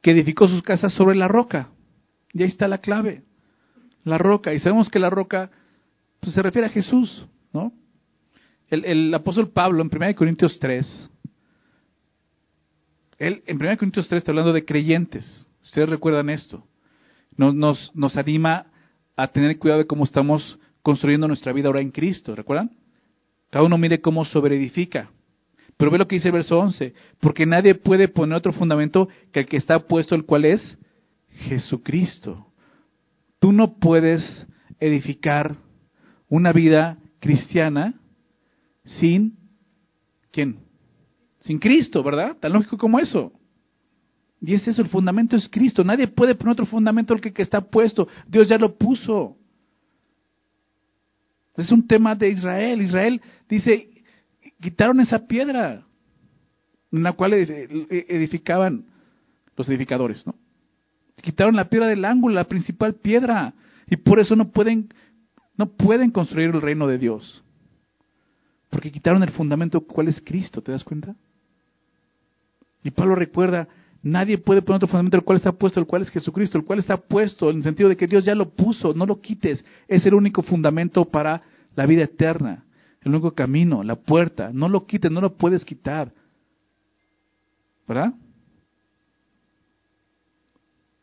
que edificó sus casas sobre la roca. Y ahí está la clave, la roca. Y sabemos que la roca pues, se refiere a Jesús, ¿no? El, apóstol Pablo en 1 Corintios 3, él en 1 Corintios 3 está hablando de creyentes. Ustedes recuerdan esto. Nos, nos, nos anima a tener cuidado de cómo estamos construyendo nuestra vida ahora en Cristo, ¿recuerdan? Cada uno mire cómo sobreedifica. Pero ve lo que dice el verso 11, porque nadie puede poner otro fundamento que el que está puesto, el cual es Jesucristo. Tú no puedes edificar una vida cristiana sin ¿quién? Sin Cristo, ¿verdad? Tan lógico como eso. Y es el fundamento es Cristo. Nadie puede poner otro fundamento que, que está puesto. Dios ya lo puso. Es un tema de Israel. Israel dice, quitaron esa piedra en la cual edificaban los edificadores, ¿no? Quitaron la piedra del ángulo, la principal piedra, y por eso no pueden, no pueden construir el reino de Dios. Porque quitaron el fundamento, ¿cuál es Cristo? ¿Te das cuenta? Y Pablo recuerda, nadie puede poner otro fundamento, el cual está puesto, el cual es Jesucristo, el cual está puesto, en el sentido de que Dios ya lo puso, no lo quites. Es el único fundamento para la vida eterna el único camino, la puerta. No lo quites, no lo puedes quitar. ¿Verdad?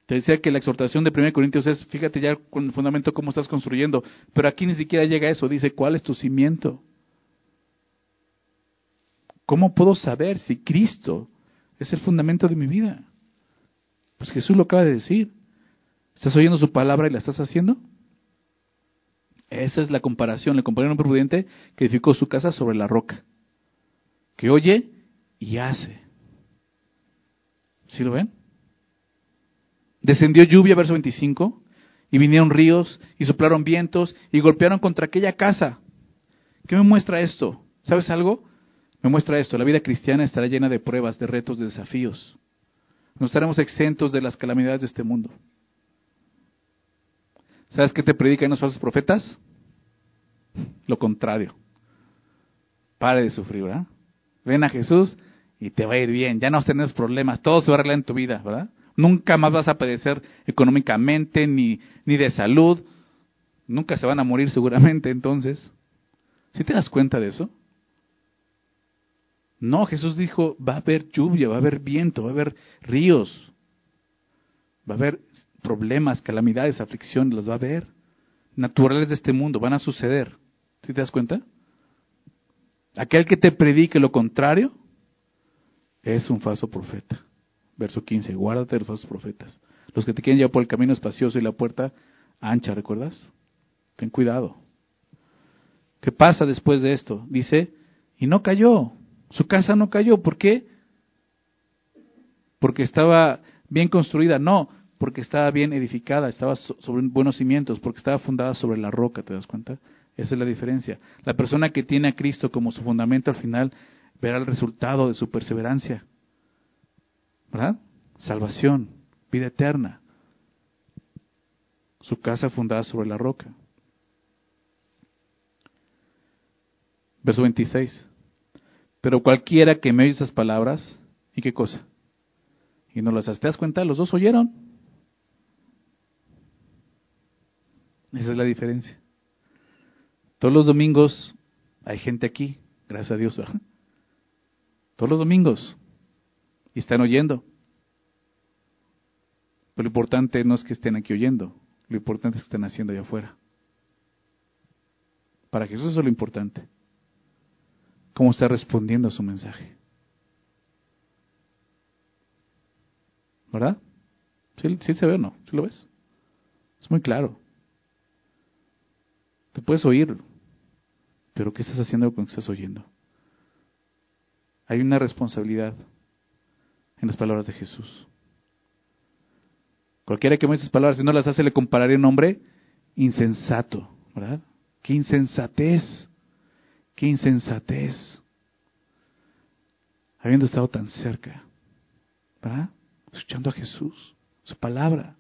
Te decía que la exhortación de 1 Corintios es, fíjate ya con el fundamento cómo estás construyendo, pero aquí ni siquiera llega a eso, dice, ¿cuál es tu cimiento? ¿Cómo puedo saber si Cristo es el fundamento de mi vida? Pues Jesús lo acaba de decir. ¿Estás oyendo su palabra y la estás haciendo? Esa es la comparación. Le comparé a un prudente que edificó su casa sobre la roca. Que oye y hace. ¿Sí lo ven? Descendió lluvia, verso 25, y vinieron ríos, y soplaron vientos, y golpearon contra aquella casa. ¿Qué me muestra esto? ¿Sabes algo? Me muestra esto. La vida cristiana estará llena de pruebas, de retos, de desafíos. No estaremos exentos de las calamidades de este mundo. ¿Sabes qué te predican los falsos profetas? Lo contrario. Pare de sufrir, ¿verdad? Ven a Jesús y te va a ir bien. Ya no tener problemas. Todo se va a arreglar en tu vida, ¿verdad? Nunca más vas a padecer económicamente ni, ni de salud. Nunca se van a morir seguramente entonces. ¿Sí te das cuenta de eso? No, Jesús dijo, va a haber lluvia, va a haber viento, va a haber ríos, va a haber problemas, calamidades, aflicciones, las va a haber. Naturales de este mundo, van a suceder. ¿Sí te das cuenta? Aquel que te predique lo contrario es un falso profeta. Verso 15, guárdate de los falsos profetas. Los que te quieren llevar por el camino espacioso y la puerta ancha, ¿recuerdas? Ten cuidado. ¿Qué pasa después de esto? Dice, y no cayó. Su casa no cayó. ¿Por qué? Porque estaba bien construida. No, porque estaba bien edificada, estaba sobre buenos cimientos, porque estaba fundada sobre la roca, ¿te das cuenta? Esa es la diferencia. La persona que tiene a Cristo como su fundamento al final verá el resultado de su perseverancia. ¿Verdad? Salvación, vida eterna. Su casa fundada sobre la roca. Verso 26. Pero cualquiera que me oye esas palabras, ¿y qué cosa? Y no las ¿Te das cuenta? Los dos oyeron. Esa es la diferencia. Todos los domingos hay gente aquí, gracias a Dios, ¿verdad? Todos los domingos. Y están oyendo. Pero lo importante no es que estén aquí oyendo, lo importante es que estén haciendo allá afuera. Para Jesús eso es lo importante. ¿Cómo está respondiendo a su mensaje? ¿Verdad? ¿Sí, ¿Sí, se ve o no? ¿Sí lo ves? Es muy claro. Te puedes oír, pero ¿qué estás haciendo con lo que estás oyendo? Hay una responsabilidad en las palabras de Jesús. Cualquiera que me esas palabras, si no las hace, le compararé un hombre insensato, ¿verdad? Qué insensatez, qué insensatez. Habiendo estado tan cerca, ¿verdad? Escuchando a Jesús, su palabra,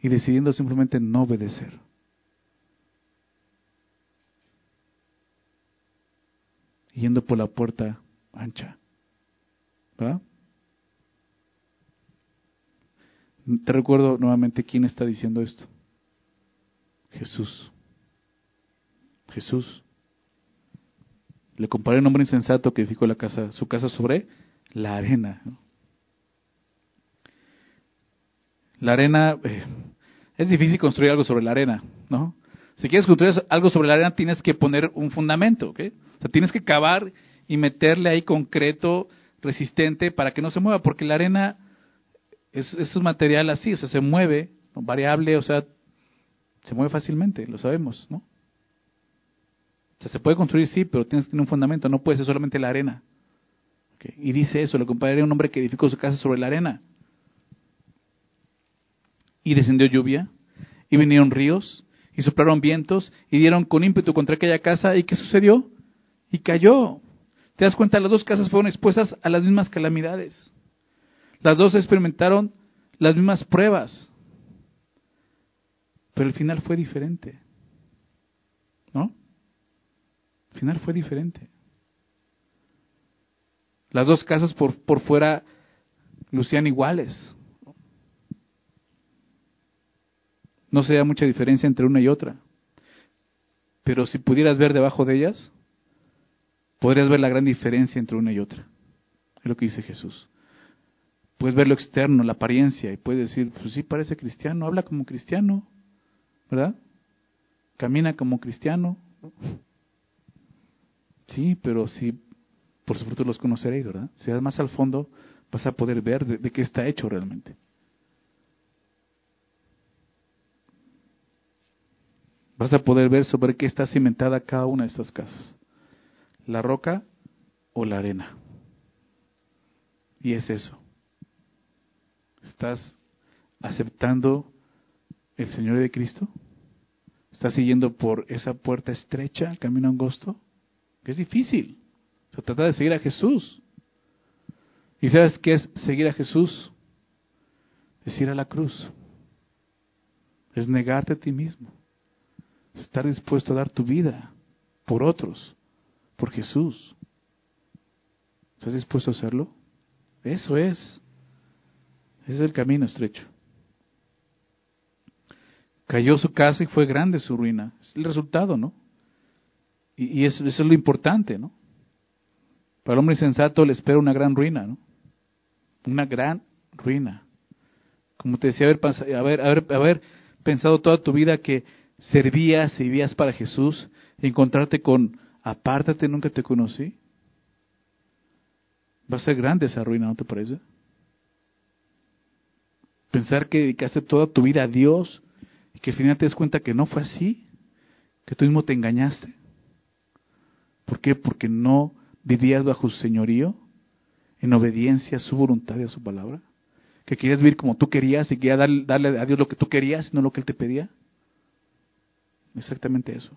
y decidiendo simplemente no obedecer. Yendo por la puerta ancha. ¿Verdad? Te recuerdo nuevamente quién está diciendo esto. Jesús. Jesús. Le comparé un hombre insensato que edificó la casa, su casa sobre la arena. La arena, eh, es difícil construir algo sobre la arena, ¿no? Si quieres construir algo sobre la arena, tienes que poner un fundamento, ¿ok? O sea, tienes que cavar y meterle ahí concreto resistente para que no se mueva, porque la arena es, es un material así, o sea, se mueve, variable, o sea, se mueve fácilmente, lo sabemos, ¿no? Se puede construir, sí, pero tienes que tener un fundamento, no puede ser solamente la arena. Y dice eso, lo compararé a un hombre que edificó su casa sobre la arena. Y descendió lluvia, y vinieron ríos, y soplaron vientos, y dieron con ímpetu contra aquella casa, ¿y qué sucedió? Y cayó, ¿Te das cuenta? Las dos casas fueron expuestas a las mismas calamidades. Las dos experimentaron las mismas pruebas. Pero el final fue diferente. ¿No? El final fue diferente. Las dos casas por, por fuera lucían iguales. No se da mucha diferencia entre una y otra. Pero si pudieras ver debajo de ellas, podrías ver la gran diferencia entre una y otra. Es lo que dice Jesús. Puedes ver lo externo, la apariencia, y puedes decir, pues sí, parece cristiano, habla como cristiano, ¿verdad? Camina como cristiano. Sí, pero sí, por su fruto los conoceréis, ¿verdad? Si vas más al fondo, vas a poder ver de, qué está hecho realmente. Vas a poder ver sobre qué está cimentada cada una de estas casas la roca o la arena. Y es eso. ¿Estás aceptando el Señor de Cristo? ¿Estás siguiendo por esa puerta estrecha, camino angosto? Es difícil. Se trata de seguir a Jesús. ¿Y sabes qué es seguir a Jesús? Es ir a la cruz. Es negarte a ti mismo. estar dispuesto a dar tu vida por otros por Jesús. ¿Estás dispuesto a hacerlo? Eso es. Ese es el camino estrecho. Cayó su casa y fue grande su ruina. Es el resultado, ¿no? Y, eso, es lo importante, ¿no? Para el hombre insensato le espera una gran ruina, ¿no? Una gran ruina. Como te decía, haber, haber, haber pensado toda tu vida que servías vivías para Jesús, encontrarte con apártate, nunca te conocí. Va a ser grande esa ruina, ¿no te parece? Pensar que dedicaste toda tu vida a Dios y que al final te das cuenta que no fue así, que tú mismo te engañaste. ¿Por qué? Porque no vivías bajo su señorío, en obediencia a su voluntad y a su palabra. Que querías vivir como tú querías y querías darle, darle a Dios lo que tú querías no lo que Él te pedía. Exactamente eso.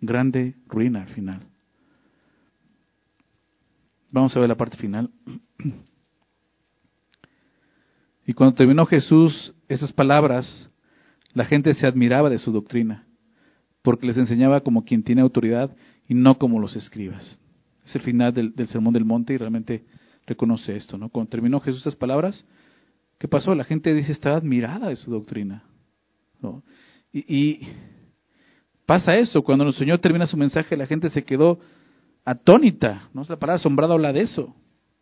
Grande ruina al final. Vamos a ver la parte final. Y cuando terminó Jesús esas palabras, la gente se admiraba de su doctrina, porque les enseñaba como quien tiene autoridad y no como los escribas. Es el final del, Sermón del Monte y realmente reconoce esto. ¿no? Cuando terminó Jesús esas palabras, ¿qué pasó? La gente dice, estaba admirada de su doctrina. Y, pasa eso, cuando el Señor termina su mensaje, la gente se quedó atónita, ¿no? La palabra asombrado habla de eso.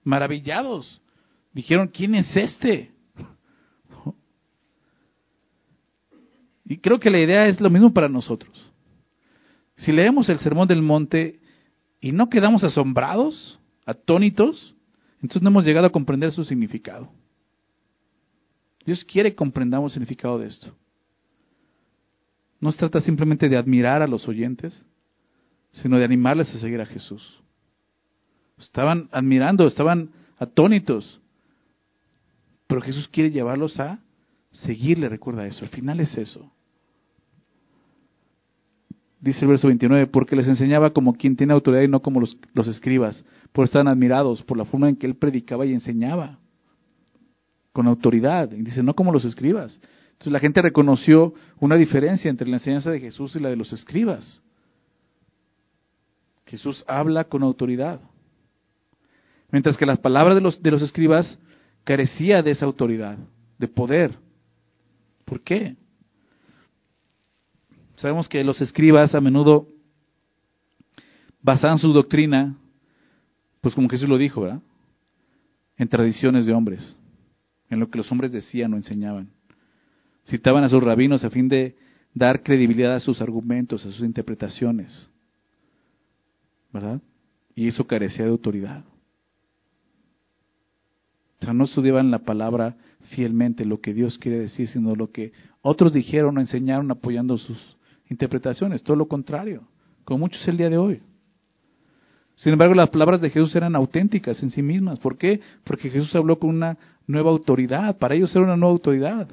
Maravillados. Dijeron, ¿quién es este? Y creo que la idea es lo mismo para nosotros. Si leemos el Sermón del Monte y no quedamos asombrados, atónitos, entonces no hemos llegado a comprender su significado. Dios quiere que comprendamos el significado de esto. No se trata simplemente de admirar a los oyentes, sino de animarles a seguir a Jesús. Estaban admirando, estaban atónitos, pero Jesús quiere llevarlos a seguirle, recuerda eso, al final es eso. Dice el verso 29, porque les enseñaba como quien tiene autoridad y no como los, los escribas, por estar admirados por la forma en que él predicaba y enseñaba, con autoridad. Y dice, no como los escribas. Entonces la gente reconoció una diferencia entre la enseñanza de Jesús y la de los escribas. Jesús habla con autoridad. Mientras que las palabras de los, de los escribas carecía de esa autoridad, de poder. ¿Por qué? Sabemos que los escribas a menudo basaban su doctrina, pues como Jesús lo dijo, ¿verdad? En tradiciones de hombres, en lo que los hombres decían o enseñaban. Citaban a sus rabinos a fin de dar credibilidad a sus argumentos, a sus interpretaciones, ¿verdad? Y eso carecía de autoridad. O sea, no estudiaban la palabra fielmente, lo que Dios quiere decir, sino lo que otros dijeron o enseñaron apoyando sus interpretaciones, todo lo contrario, como muchos el día de hoy. Sin embargo, las palabras de Jesús eran auténticas en sí mismas. ¿Por qué? Porque Jesús habló con una nueva autoridad. Para ellos era una nueva autoridad.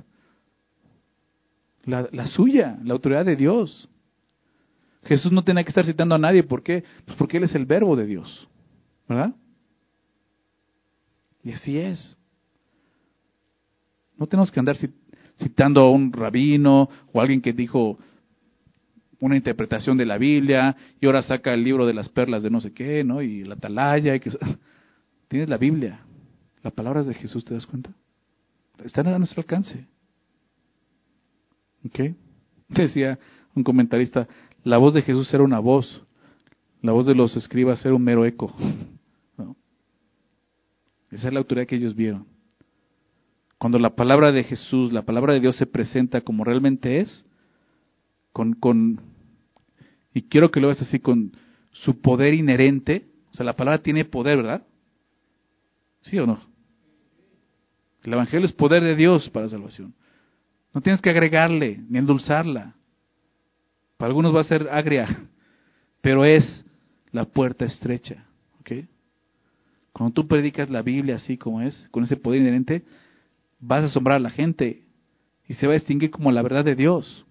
La, la suya, la autoridad de Dios. Jesús no tenía que estar citando a nadie. ¿Por qué? Pues porque Él es el verbo de Dios. ¿Verdad? Y así es. No tenemos que andar citando a un rabino o alguien que dijo una interpretación de la Biblia y ahora saca el libro de las perlas de no sé qué, ¿no? Y la atalaya. Y que... Tienes la Biblia. Las palabras de Jesús, ¿te das cuenta? Están a nuestro alcance. ¿Ok? Decía un comentarista, la voz de Jesús era una voz, la voz de los escribas era un mero eco. Esa es la autoridad que ellos vieron. Cuando la palabra de Jesús, la palabra de Dios se presenta como realmente es, con, con y quiero que lo veas así, con su poder inherente, o sea, la palabra tiene poder, ¿verdad? ¿Sí o no? El Evangelio es poder de Dios para salvación. No tienes que agregarle ni endulzarla. Para algunos va a ser agria, pero es la puerta estrecha. ¿ok? Cuando tú predicas la Biblia así como es, con ese poder inherente, vas a asombrar a la gente y se va a distinguir como la verdad de Dios.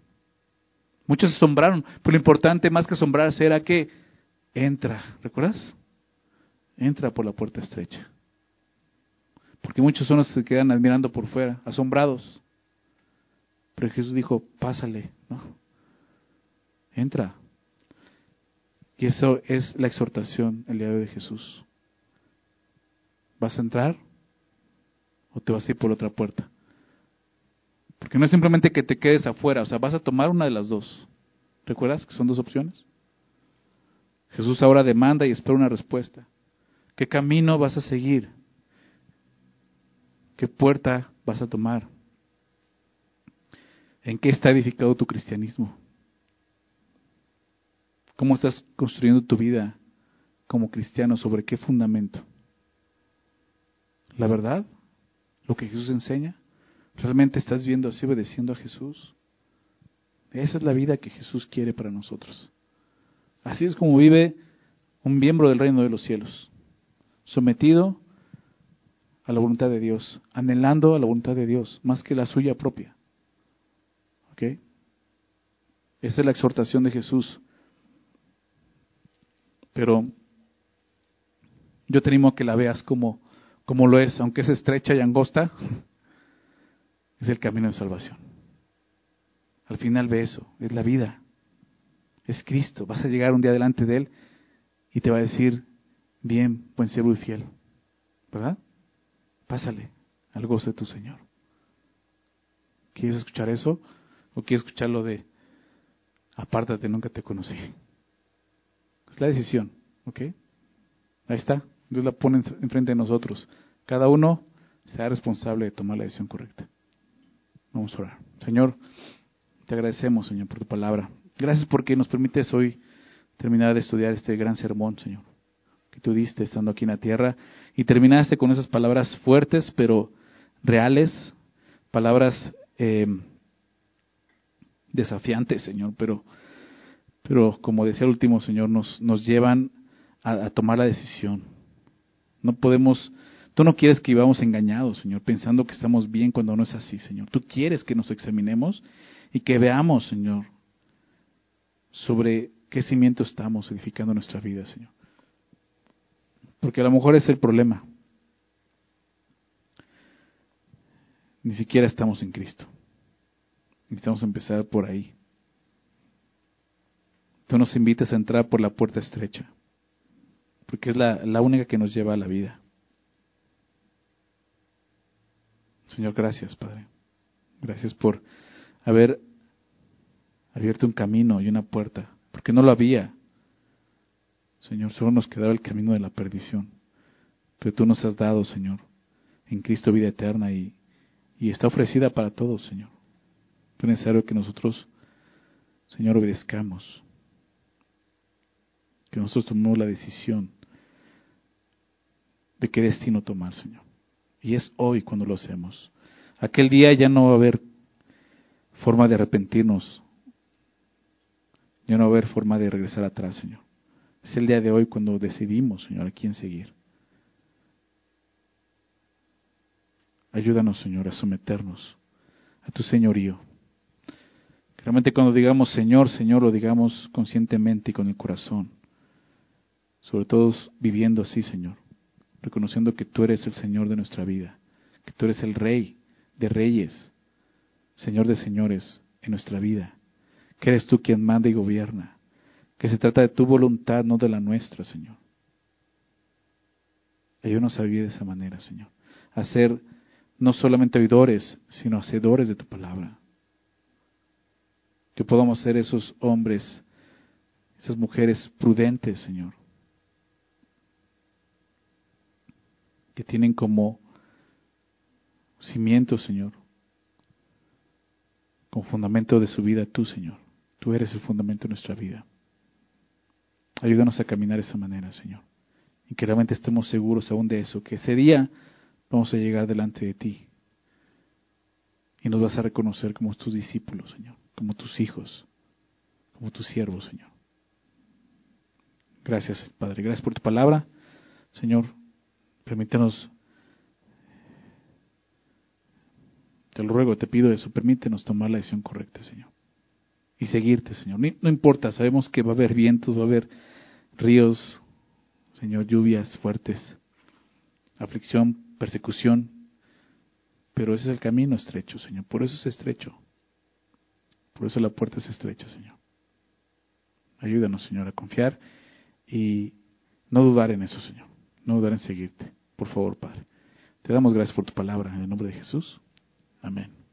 Muchos se asombraron, pero lo importante más que asombrarse era que entra, ¿recuerdas? Entra por la puerta estrecha. Porque muchos son los que se quedan admirando por fuera, asombrados. Pero Jesús dijo, pásale, ¿no? Entra. Y eso es la exhortación el día de Jesús. ¿Vas a entrar o te vas a ir por otra puerta? Porque no es simplemente que te quedes afuera, o sea, vas a tomar una de las dos. ¿Recuerdas que son dos opciones? Jesús ahora demanda y espera una respuesta. ¿Qué camino vas a seguir? ¿Qué puerta vas a tomar? ¿En qué está edificado tu cristianismo? ¿Cómo estás construyendo tu vida como cristiano? ¿Sobre qué fundamento? ¿La verdad? ¿Lo que Jesús enseña? ¿Realmente estás viendo así obedeciendo a Jesús? Esa es la vida que Jesús quiere para nosotros. Así es como vive un miembro del reino de los cielos, sometido a la voluntad de Dios, anhelando a la voluntad de Dios, más que la suya propia. ¿Ok? Esa es la exhortación de Jesús. Pero yo te animo a que la veas como, como lo es, aunque es estrecha y angosta, es el camino de salvación. Al final ve eso, es la vida, es Cristo. Vas a llegar un día delante de Él y te va a decir, bien, buen siervo y fiel, ¿verdad? Pásale al gozo de tu Señor. ¿Quieres escuchar eso? ¿O quieres escuchar lo de, apártate, nunca te conocí? Es la decisión, ¿ok? Ahí está, Dios la pone enfrente de nosotros. Cada uno sea responsable de tomar la decisión correcta. Vamos a orar. Señor, te agradecemos, Señor, por tu palabra. Gracias porque nos permites hoy terminar de estudiar este gran sermón, Señor, que tú diste estando aquí en la tierra y terminaste con esas palabras fuertes pero reales, palabras eh, desafiantes, Señor, pero, pero como decía el último, Señor, nos, nos llevan a, a tomar la decisión. No podemos Tú no quieres que vivamos engañados, Señor, pensando que estamos bien cuando no es así, Señor. Tú quieres que nos examinemos y que veamos, Señor, sobre qué cimiento estamos edificando nuestra vida, Señor. Porque a lo mejor es el problema. Ni siquiera estamos en Cristo. Necesitamos empezar por ahí. Tú nos invitas a entrar por la puerta estrecha, porque es la, la única que nos lleva a la vida. Señor, gracias, Padre. Gracias por haber abierto un camino y una puerta, porque no lo había. Señor, solo nos quedaba el camino de la perdición. Pero tú nos has dado, Señor, en Cristo vida eterna y, y está ofrecida para todos, Señor. Es necesario que nosotros, Señor, obedezcamos. Que nosotros tomemos la decisión de qué destino tomar, Señor. Y es hoy cuando lo hacemos. Aquel día ya no va a haber forma de arrepentirnos. Ya no va a haber forma de regresar atrás, Señor. Es el día de hoy cuando decidimos, Señor, a quién seguir. Ayúdanos, Señor, a someternos a tu señorío. realmente cuando digamos Señor, Señor, lo digamos conscientemente y con el corazón. Sobre todo viviendo así, Señor reconociendo que tú eres el Señor de nuestra vida, que tú eres el Rey de reyes, Señor de señores en nuestra vida, que eres tú quien manda y gobierna, que se trata de tu voluntad, no de la nuestra, Señor. Ayúdanos a vivir de esa manera, Señor, a ser no solamente oidores, sino hacedores de tu palabra. Que podamos ser esos hombres, esas mujeres prudentes, Señor, que tienen como cimiento, Señor, con fundamento de su vida tú, Señor. Tú eres el fundamento de nuestra vida. Ayúdanos a caminar de esa manera, Señor. Y que realmente estemos seguros aún de eso, que ese día vamos a llegar delante de ti. Y nos vas a reconocer como tus discípulos, Señor, como tus hijos, como tus siervos, Señor. Gracias, Padre. Gracias por tu palabra, Señor. Permítenos, te lo ruego, te pido eso, permítenos tomar la decisión correcta, Señor. Y seguirte, Señor. No, importa, sabemos que va a haber vientos, va a haber ríos, Señor, lluvias fuertes, aflicción, persecución, pero ese es el camino estrecho, Señor. Por eso es estrecho. Por eso la puerta es estrecha, Señor. Ayúdanos, Señor, a confiar y no dudar en eso, Señor no dudar en seguirte. Por favor, Padre. Te damos gracias por tu palabra en el nombre de Jesús. Amén.